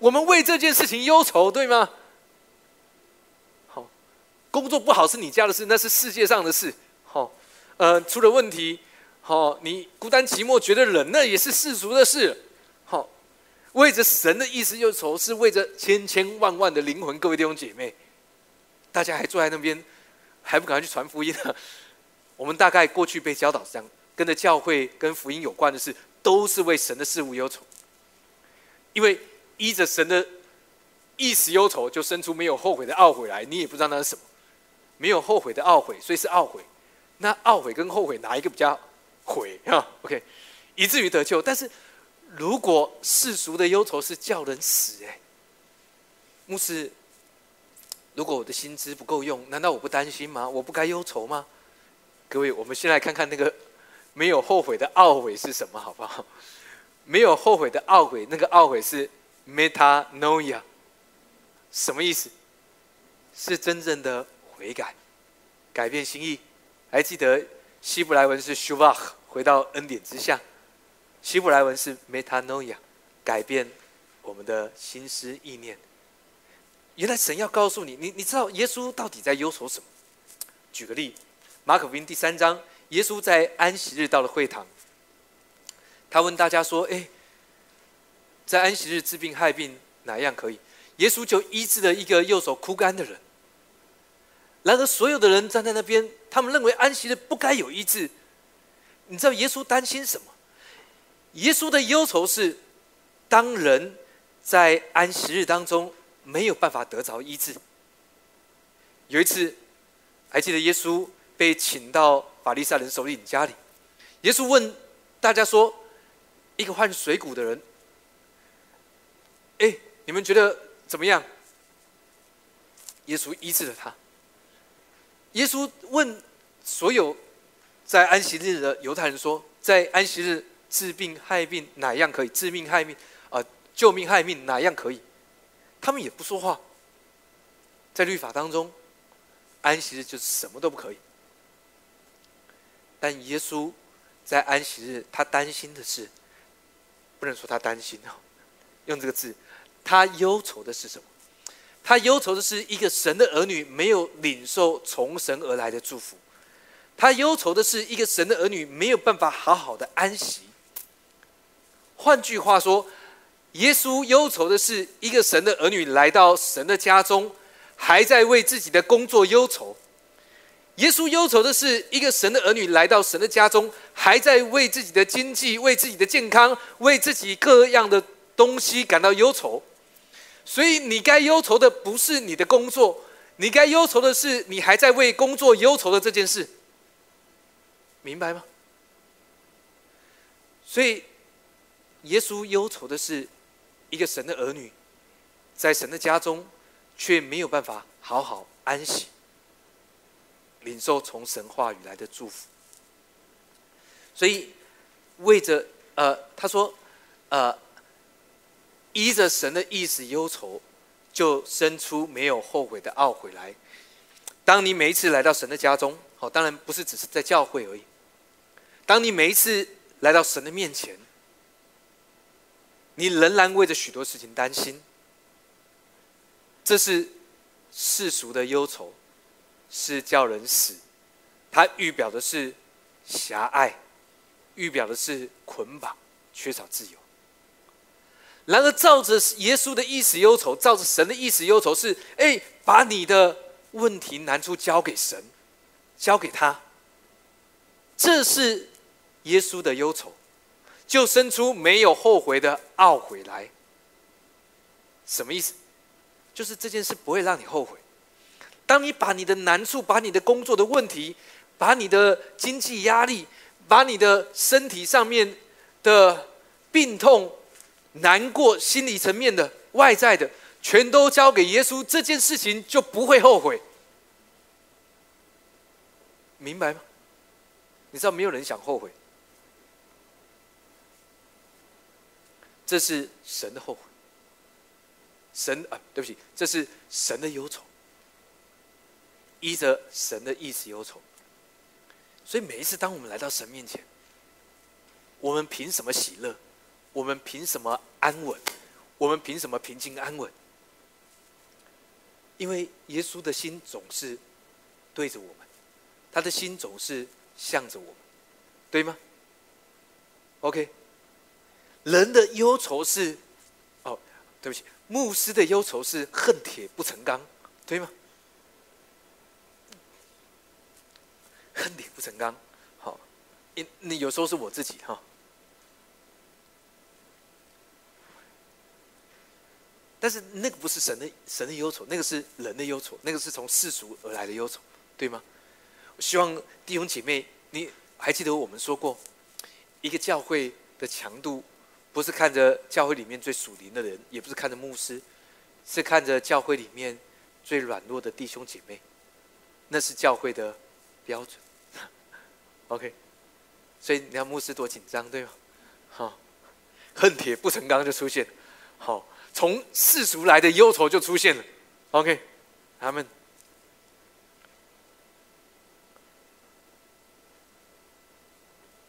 我们为这件事情忧愁，对吗？好，工作不好是你家的事，那是世界上的事。呃，出了问题，好，你孤单寂寞觉得冷，那也是世俗的事。好，为着神的意思忧愁，是为着千千万万的灵魂。各位弟兄姐妹，大家还坐在那边。还不赶快去传福音呢？我们大概过去被教导这样，跟着教会、跟福音有关的事，都是为神的事物忧愁。因为依着神的意思忧愁，就生出没有后悔的懊悔来。你也不知道那是什么，没有后悔的懊悔，所以是懊悔。那懊悔跟后悔哪一个比较悔 啊？OK，以至于得救。但是如果世俗的忧愁是叫人死，哎，牧师。如果我的薪资不够用，难道我不担心吗？我不该忧愁吗？各位，我们先来看看那个没有后悔的懊悔是什么，好不好？没有后悔的懊悔，那个懊悔是 metanoia，什么意思？是真正的悔改，改变心意。还记得希伯来文是 shuvah，回到恩典之下。希伯来文是 metanoia，改变我们的心思意念。原来神要告诉你，你你知道耶稣到底在忧愁什么？举个例，马可福音第三章，耶稣在安息日到了会堂，他问大家说：“哎，在安息日治病害病哪样可以？”耶稣就医治了一个右手枯干的人。然而，所有的人站在那边，他们认为安息日不该有医治。你知道耶稣担心什么？耶稣的忧愁是，当人在安息日当中没有办法得着医治。有一次，还记得耶稣被请到法利赛人首领家里，耶稣问大家说：“一个患水谷的人，哎，你们觉得怎么样？”耶稣医治了他。耶稣问所有在安息日的犹太人说：“在安息日治病害病哪样可以？治命害命啊，救命害命哪样可以？”他们也不说话。在律法当中，安息日就是什么都不可以。但耶稣在安息日，他担心的是，不能说他担心哦，用这个字，他忧愁的是什么？他忧愁的是一个神的儿女没有领受从神而来的祝福，他忧愁的是一个神的儿女没有办法好好的安息。换句话说，耶稣忧愁的是一个神的儿女来到神的家中，还在为自己的工作忧愁；耶稣忧愁的是一个神的儿女来到神的家中，还在为自己的经济、为自己的健康、为自己各样的东西感到忧愁。所以，你该忧愁的不是你的工作，你该忧愁的是你还在为工作忧愁的这件事，明白吗？所以，耶稣忧愁的是一个神的儿女，在神的家中，却没有办法好好安息，领受从神话语来的祝福。所以，为着呃，他说，呃。依着神的意思忧愁，就生出没有后悔的懊悔来。当你每一次来到神的家中，好，当然不是只是在教会而已。当你每一次来到神的面前，你仍然为着许多事情担心。这是世俗的忧愁，是叫人死。它预表的是狭隘，预表的是捆绑，缺少自由。然而，照着耶稣的意思忧愁，照着神的意思忧愁，是哎，把你的问题难处交给神，交给他。这是耶稣的忧愁，就生出没有后悔的懊悔来。什么意思？就是这件事不会让你后悔。当你把你的难处、把你的工作的问题、把你的经济压力、把你的身体上面的病痛，难过，心理层面的、外在的，全都交给耶稣，这件事情就不会后悔，明白吗？你知道，没有人想后悔，这是神的后悔。神啊，对不起，这是神的忧愁，依着神的意思忧愁。所以每一次当我们来到神面前，我们凭什么喜乐？我们凭什么安稳？我们凭什么平静安稳？因为耶稣的心总是对着我们，他的心总是向着我们，对吗？OK，人的忧愁是，哦，对不起，牧师的忧愁是恨铁不成钢，对吗？恨铁不成钢，好，你你有时候是我自己哈。但是那个不是神的神的忧愁，那个是人的忧愁，那个是从世俗而来的忧愁，对吗？我希望弟兄姐妹，你还记得我们说过，一个教会的强度，不是看着教会里面最属灵的人，也不是看着牧师，是看着教会里面最软弱的弟兄姐妹，那是教会的标准。OK，所以你看牧师多紧张，对吗？好，恨铁不成钢就出现，好。从世俗来的忧愁就出现了，OK，他们。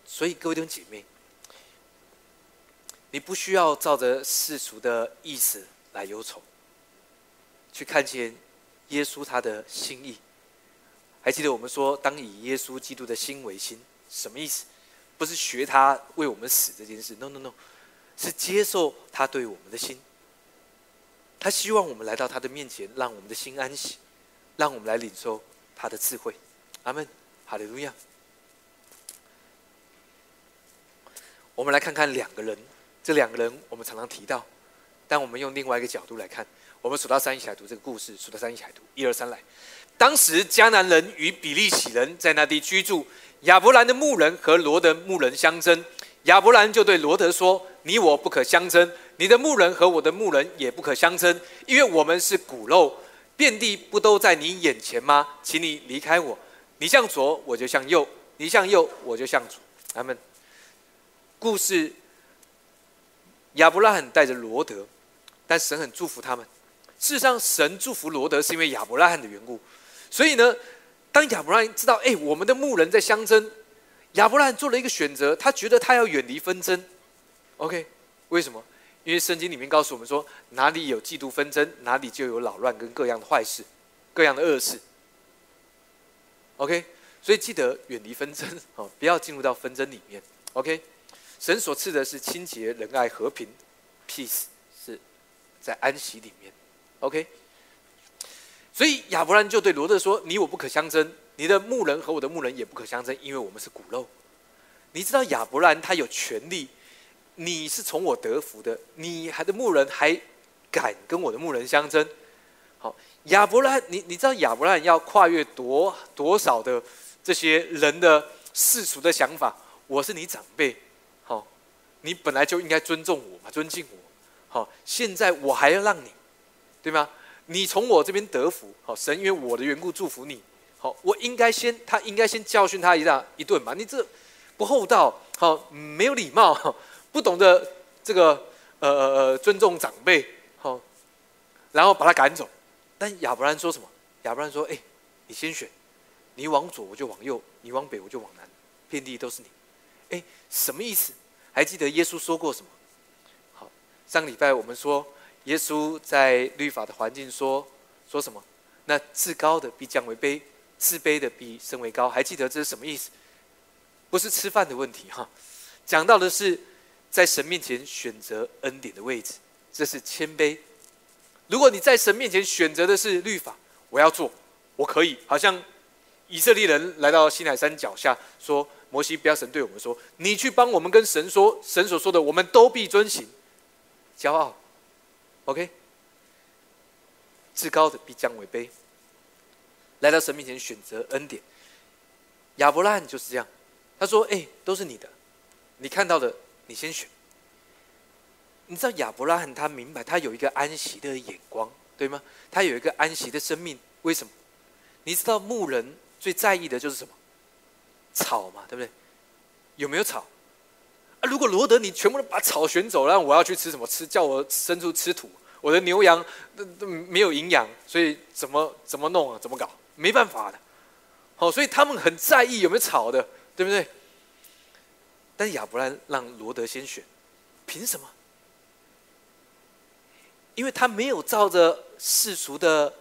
所以各位弟兄姐妹，你不需要照着世俗的意思来忧愁，去看见耶稣他的心意。还记得我们说，当以耶稣基督的心为心，什么意思？不是学他为我们死这件事，no no no，是接受他对我们的心。他希望我们来到他的面前，让我们的心安息，让我们来领受他的智慧。阿门，哈利路亚。我们来看看两个人，这两个人我们常常提到，但我们用另外一个角度来看。我们数到三一起来读这个故事，数到三一起来读，一二三来。当时迦南人与比利洗人在那地居住，亚伯兰的牧人和罗德牧人相争，亚伯兰就对罗德说：“你我不可相争，你的牧人和我的牧人也不可相争，因为我们是骨肉，遍地不都在你眼前吗？请你离开我，你向左我就向右，你向右我就向左。”他们故事，亚伯拉罕带着罗德，但神很祝福他们。事实上，神祝福罗德是因为亚伯拉罕的缘故。所以呢，当亚伯拉罕知道，哎，我们的牧人在相争，亚伯拉罕做了一个选择，他觉得他要远离纷争。OK，为什么？因为圣经里面告诉我们说，哪里有嫉妒纷争，哪里就有扰乱跟各样的坏事，各样的恶事。OK，所以记得远离纷争，哦，不要进入到纷争里面。OK，神所赐的是清洁、仁爱、和平，peace 是在安息里面。OK。所以亚伯兰就对罗德说：“你我不可相争，你的牧人和我的牧人也不可相争，因为我们是骨肉。你知道亚伯兰他有权利，你是从我得福的，你还的牧人还敢跟我的牧人相争？好，亚伯兰，你你知道亚伯兰要跨越多多少的这些人的世俗的想法？我是你长辈，好，你本来就应该尊重我嘛，尊敬我。好，现在我还要让你，对吗？”你从我这边得福，好神因为我的缘故祝福你，好我应该先他应该先教训他一大一顿嘛，你这不厚道，好没有礼貌，不懂得这个呃呃呃尊重长辈，好，然后把他赶走。但亚伯兰说什么？亚伯兰说：“哎，你先选，你往左我就往右，你往北我就往南，遍地都是你。”哎，什么意思？还记得耶稣说过什么？好，上个礼拜我们说。耶稣在律法的环境说说什么？那至高的必降为卑，自卑的必升为高。还记得这是什么意思？不是吃饭的问题哈，讲到的是在神面前选择恩典的位置，这是谦卑。如果你在神面前选择的是律法，我要做，我可以。好像以色列人来到西海山脚下，说摩西不要神对我们说，你去帮我们跟神说，神所说的我们都必遵行，骄傲。OK，至高的必降为卑。来到神面前选择恩典，亚伯拉罕就是这样。他说：“哎，都是你的，你看到的，你先选。”你知道亚伯拉罕他明白，他有一个安息的眼光，对吗？他有一个安息的生命。为什么？你知道牧人最在意的就是什么？草嘛，对不对？有没有草？啊！如果罗德你全部都把草选走，了我要去吃什么？吃叫我牲畜吃土，我的牛羊都都没有营养，所以怎么怎么弄啊？怎么搞？没办法的。好，所以他们很在意有没有草的，对不对？但亚伯兰让罗德先选，凭什么？因为他没有照着世俗的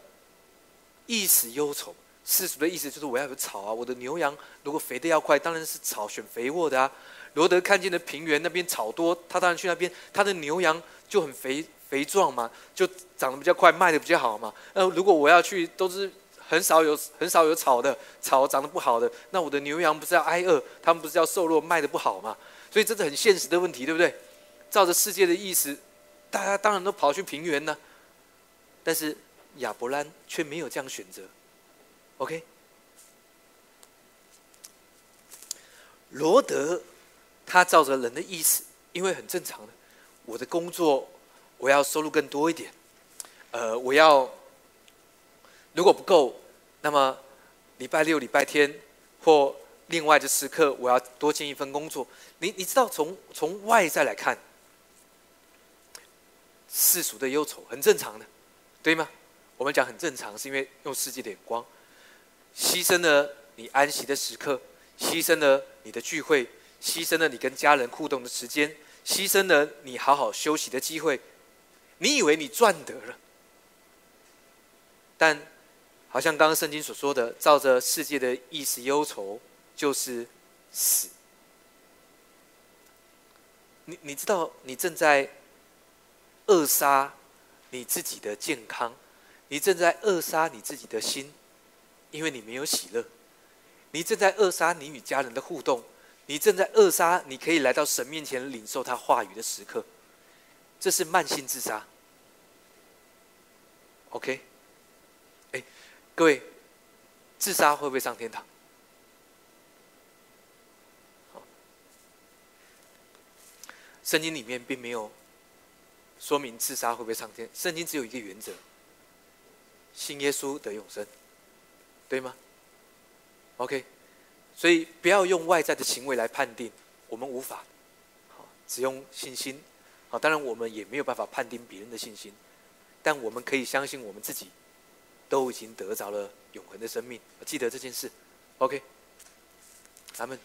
意思忧愁。世俗的意思就是我要有草啊，我的牛羊如果肥的要快，当然是草选肥沃的啊。罗德看见的平原那边草多，他当然去那边。他的牛羊就很肥肥壮嘛，就长得比较快，卖的比较好嘛。那如果我要去，都是很少有很少有草的，草长得不好的，那我的牛羊不是要挨饿？他们不是要瘦弱，卖的不好嘛？所以这是很现实的问题，对不对？照着世界的意思，大家当然都跑去平原呢。但是亚伯兰却没有这样选择。OK，罗德。他照着人的意思，因为很正常的，我的工作我要收入更多一点，呃，我要如果不够，那么礼拜六、礼拜天或另外的时刻，我要多兼一份工作。你你知道，从从外在来看，世俗的忧愁很正常的，对吗？我们讲很正常，是因为用世界的眼光，牺牲了你安息的时刻，牺牲了你的聚会。牺牲了你跟家人互动的时间，牺牲了你好好休息的机会，你以为你赚得了？但好像刚刚圣经所说的，照着世界的意识忧愁，就是死。你你知道，你正在扼杀你自己的健康，你正在扼杀你自己的心，因为你没有喜乐。你正在扼杀你与家人的互动，你正在扼杀你可以来到神面前领受他话语的时刻。这是慢性自杀。OK。各位，自杀会不会上天堂？圣经里面并没有说明自杀会不会上天。圣经只有一个原则：信耶稣得永生，对吗？OK，所以不要用外在的行为来判定，我们无法。只用信心。好，当然我们也没有办法判定别人的信心，但我们可以相信我们自己。都已经得着了永恒的生命，记得这件事，OK？咱们，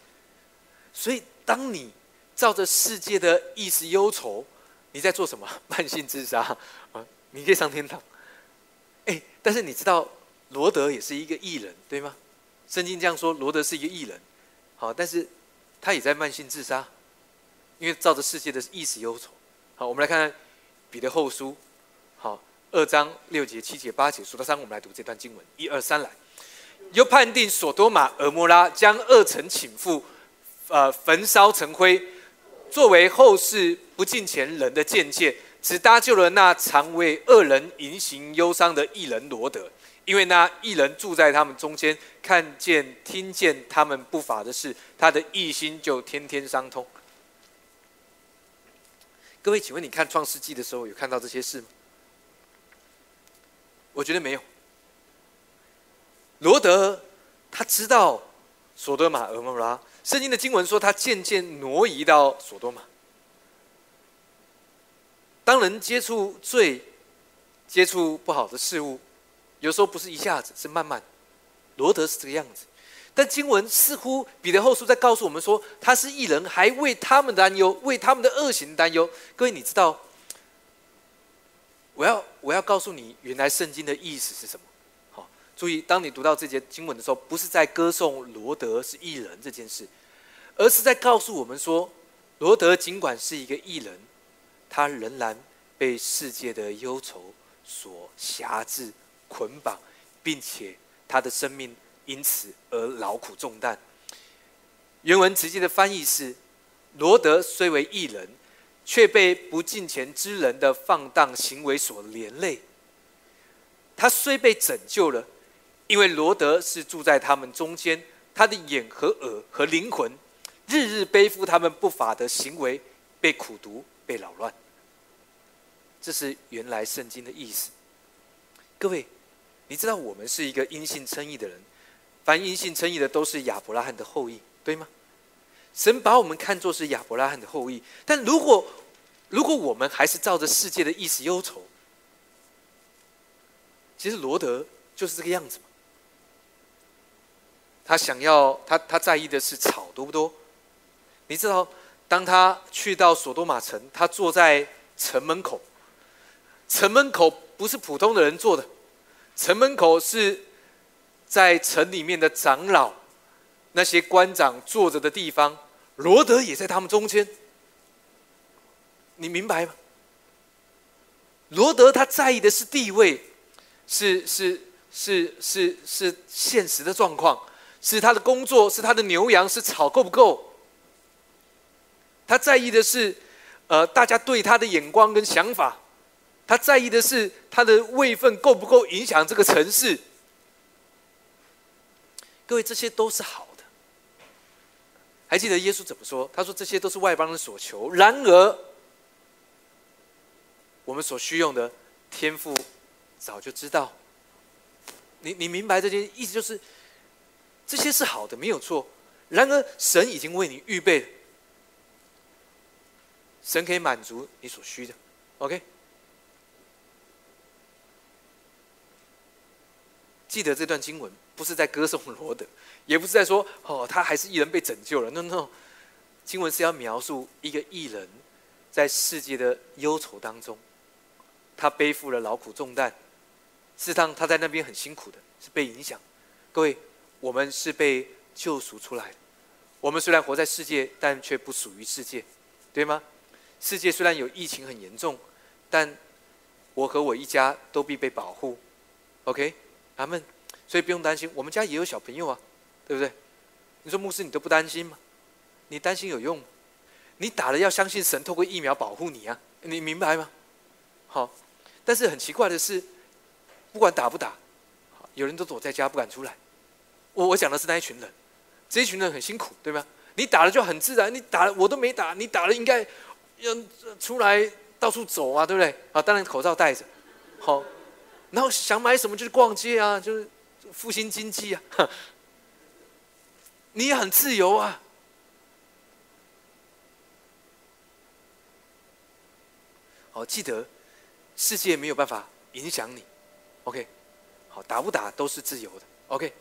所以当你照着世界的意识忧愁，你在做什么？慢性自杀啊！你可以上天堂。哎，但是你知道罗德也是一个艺人，对吗？圣经这样说，罗德是一个艺人，好，但是他也在慢性自杀，因为照着世界的意识忧愁。好，我们来看看彼得后书，二章六节、七节、八节，数到三，我们来读这段经文。一二三，来。又判定索多玛、俄摩拉将二城倾覆，呃，焚烧成灰，作为后世不敬前人的见解，只搭救了那常为恶人隐行忧伤的异人罗德，因为那异人住在他们中间，看见、听见他们不法的事，他的异心就天天伤痛。各位，请问你看创世纪的时候，有看到这些事吗？我觉得没有。罗德他知道索多玛、俄摩拉，圣经的经文说他渐渐挪移到索多玛。当人接触罪、接触不好的事物，有时候不是一下子，是慢慢。罗德是这个样子，但经文似乎彼得后书在告诉我们说，他是一人，还为他们担忧，为他们的恶行担忧。各位，你知道？我要我要告诉你，原来圣经的意思是什么？好，注意，当你读到这节经文的时候，不是在歌颂罗德是异人这件事，而是在告诉我们说，罗德尽管是一个异人，他仍然被世界的忧愁所辖制、捆绑，并且他的生命因此而劳苦重担。原文直接的翻译是：罗德虽为异人。却被不敬虔之人的放荡行为所连累。他虽被拯救了，因为罗德是住在他们中间，他的眼和耳和灵魂，日日背负他们不法的行为，被苦毒，被扰乱。这是原来圣经的意思。各位，你知道我们是一个因信称义的人，凡因信称义的都是亚伯拉罕的后裔，对吗？神把我们看作是亚伯拉罕的后裔，但如果如果我们还是照着世界的意思忧愁，其实罗德就是这个样子嘛。他想要他他在意的是草多不多？你知道，当他去到索多玛城，他坐在城门口，城门口不是普通的人坐的，城门口是在城里面的长老。那些官长坐着的地方，罗德也在他们中间。你明白吗？罗德他在意的是地位，是是是是是现实的状况，是他的工作，是他的牛羊，是草够不够。他在意的是，呃，大家对他的眼光跟想法。他在意的是他的位分够不够影响这个城市。各位，这些都是好。还记得耶稣怎么说？他说：“这些都是外邦人所求，然而我们所需用的天赋早就知道。你你明白这件意思？就是这些是好的，没有错。然而神已经为你预备，神可以满足你所需的。OK，记得这段经文。”不是在歌颂罗德，也不是在说哦，他还是艺人被拯救了。No No，经文是要描述一个艺人，在世界的忧愁当中，他背负了劳苦重担，事实上他在那边很辛苦的，是被影响。各位，我们是被救赎出来的。我们虽然活在世界，但却不属于世界，对吗？世界虽然有疫情很严重，但我和我一家都必被保护。OK，阿门。所以不用担心，我们家也有小朋友啊，对不对？你说牧师，你都不担心吗？你担心有用吗？你打了要相信神透过疫苗保护你啊，你明白吗？好，但是很奇怪的是，不管打不打，有人都躲在家不敢出来。我我讲的是那一群人。这一群人很辛苦，对吗？你打了就很自然，你打了我都没打，你打了应该要出来到处走啊，对不对？啊，当然口罩戴着，好，然后想买什么就去逛街啊，就是复兴经济啊，你也很自由啊。好，记得世界没有办法影响你，OK？好，打不打都是自由的，OK？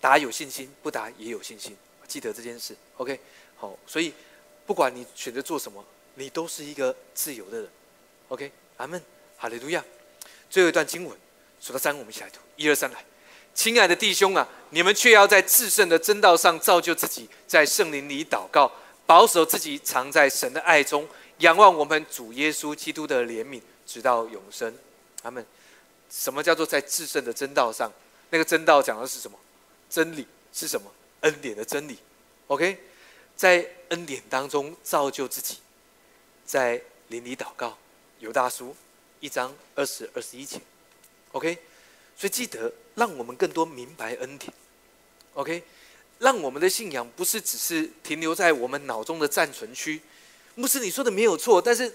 打有信心，不打也有信心，记得这件事。OK，好，所以不管你选择做什么，你都是一个自由的人。OK，阿门，哈利路亚。最后一段经文，数到三，我们一起来读。一二三，来，亲爱的弟兄啊，你们却要在至圣的真道上造就自己，在圣灵里祷告，保守自己藏在神的爱中，仰望我们主耶稣基督的怜悯，直到永生。阿门。什么叫做在至圣的真道上？那个真道讲的是什么？真理是什么？恩典的真理，OK，在恩典当中造就自己，在邻里祷告，犹大书一章二十二十一节，OK，所以记得让我们更多明白恩典，OK，让我们的信仰不是只是停留在我们脑中的暂存区。牧师，你说的没有错，但是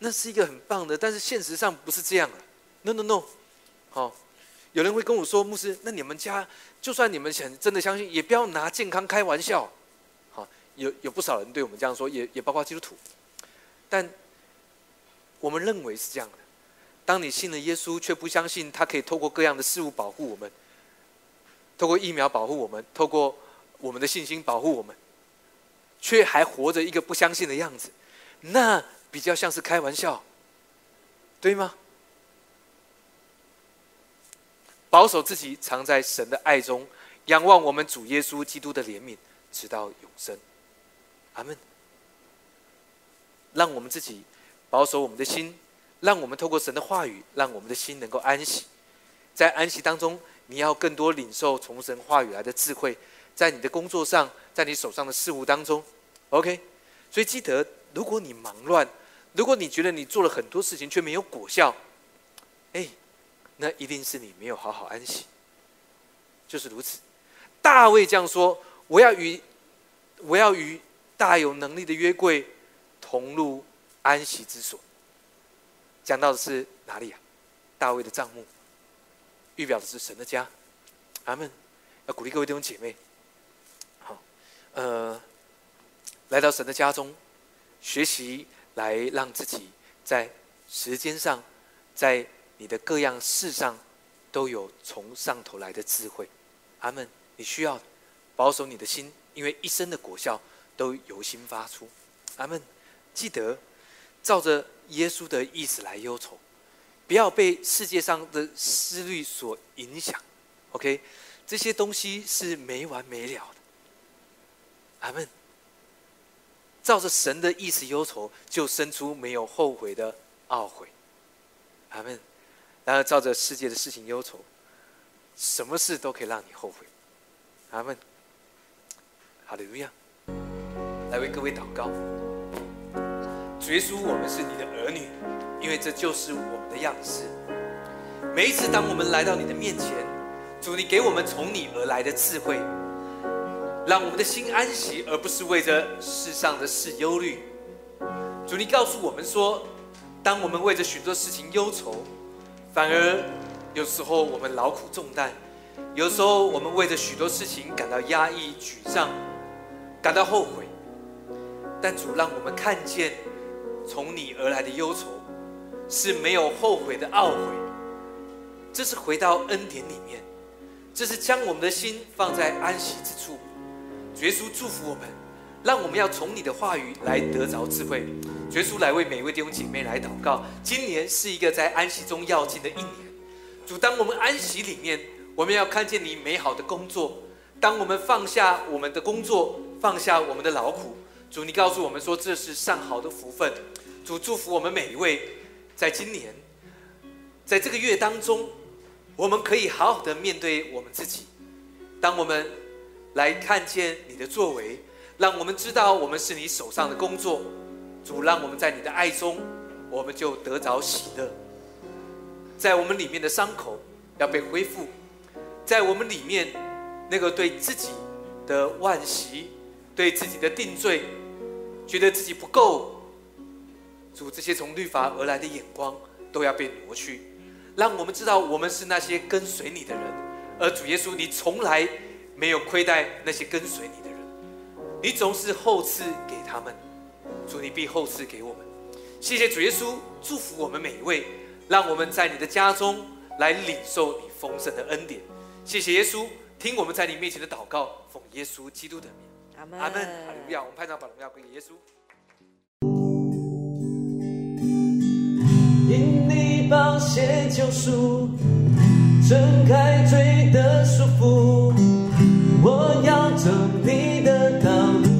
那是一个很棒的，但是现实上不是这样的。No No No，好。有人会跟我说：“牧师，那你们家就算你们想真的相信，也不要拿健康开玩笑。”好，有有不少人对我们这样说，也也包括基督徒。但我们认为是这样的：当你信了耶稣，却不相信他可以透过各样的事物保护我们，透过疫苗保护我们，透过我们的信心保护我们，却还活着一个不相信的样子，那比较像是开玩笑，对吗？保守自己，藏在神的爱中，仰望我们主耶稣基督的怜悯，直到永生。阿门。让我们自己保守我们的心，让我们透过神的话语，让我们的心能够安息。在安息当中，你要更多领受从神话语来的智慧，在你的工作上，在你手上的事物当中。OK，所以记得，如果你忙乱，如果你觉得你做了很多事情却没有果效，哎。那一定是你没有好好安息，就是如此。大卫这样说：“我要与我要与大有能力的约柜同入安息之所。”讲到的是哪里啊？大卫的帐幕，预表的是神的家。阿门。要鼓励各位弟兄姐妹，好，呃，来到神的家中，学习来让自己在时间上，在。你的各样事上都有从上头来的智慧，阿门。你需要保守你的心，因为一生的果效都由心发出，阿门。记得照着耶稣的意思来忧愁，不要被世界上的思虑所影响。OK，这些东西是没完没了的，阿门。照着神的意思忧愁，就生出没有后悔的懊悔，阿门。然后照着世界的事情忧愁，什么事都可以让你后悔。阿门。哈利，路亚，来为各位祷告。主耶稣，我们是你的儿女，因为这就是我们的样式。每一次当我们来到你的面前，主，你给我们从你而来的智慧，让我们的心安息，而不是为着世上的事忧虑。主，你告诉我们说，当我们为着许多事情忧愁。反而，有时候我们劳苦重担，有时候我们为着许多事情感到压抑、沮丧，感到后悔。但主让我们看见，从你而来的忧愁是没有后悔的懊悔。这是回到恩典里面，这是将我们的心放在安息之处。耶稣祝福我们，让我们要从你的话语来得着智慧。耶稣来为每一位弟兄姐妹来祷告。今年是一个在安息中要进的一年。主，当我们安息里面，我们要看见你美好的工作。当我们放下我们的工作，放下我们的劳苦，主，你告诉我们说这是上好的福分。主祝福我们每一位，在今年，在这个月当中，我们可以好好的面对我们自己。当我们来看见你的作为，让我们知道我们是你手上的工作。主，让我们在你的爱中，我们就得着喜乐。在我们里面的伤口要被恢复，在我们里面那个对自己的惋惜、对自己的定罪，觉得自己不够。主，这些从律法而来的眼光都要被挪去，让我们知道我们是那些跟随你的人，而主耶稣，你从来没有亏待那些跟随你的人，你总是厚赐给他们。主，你必厚赐给我们。谢谢主耶稣，祝福我们每一位，让我们在你的家中来领受你丰盛的恩典。谢谢耶稣，听我们在你面前的祷告，奉耶稣基督的名，阿门，阿门，荣耀，我们拍照把荣耀归给耶稣。因你宝血救赎，挣开罪的束缚，我要走你的道路。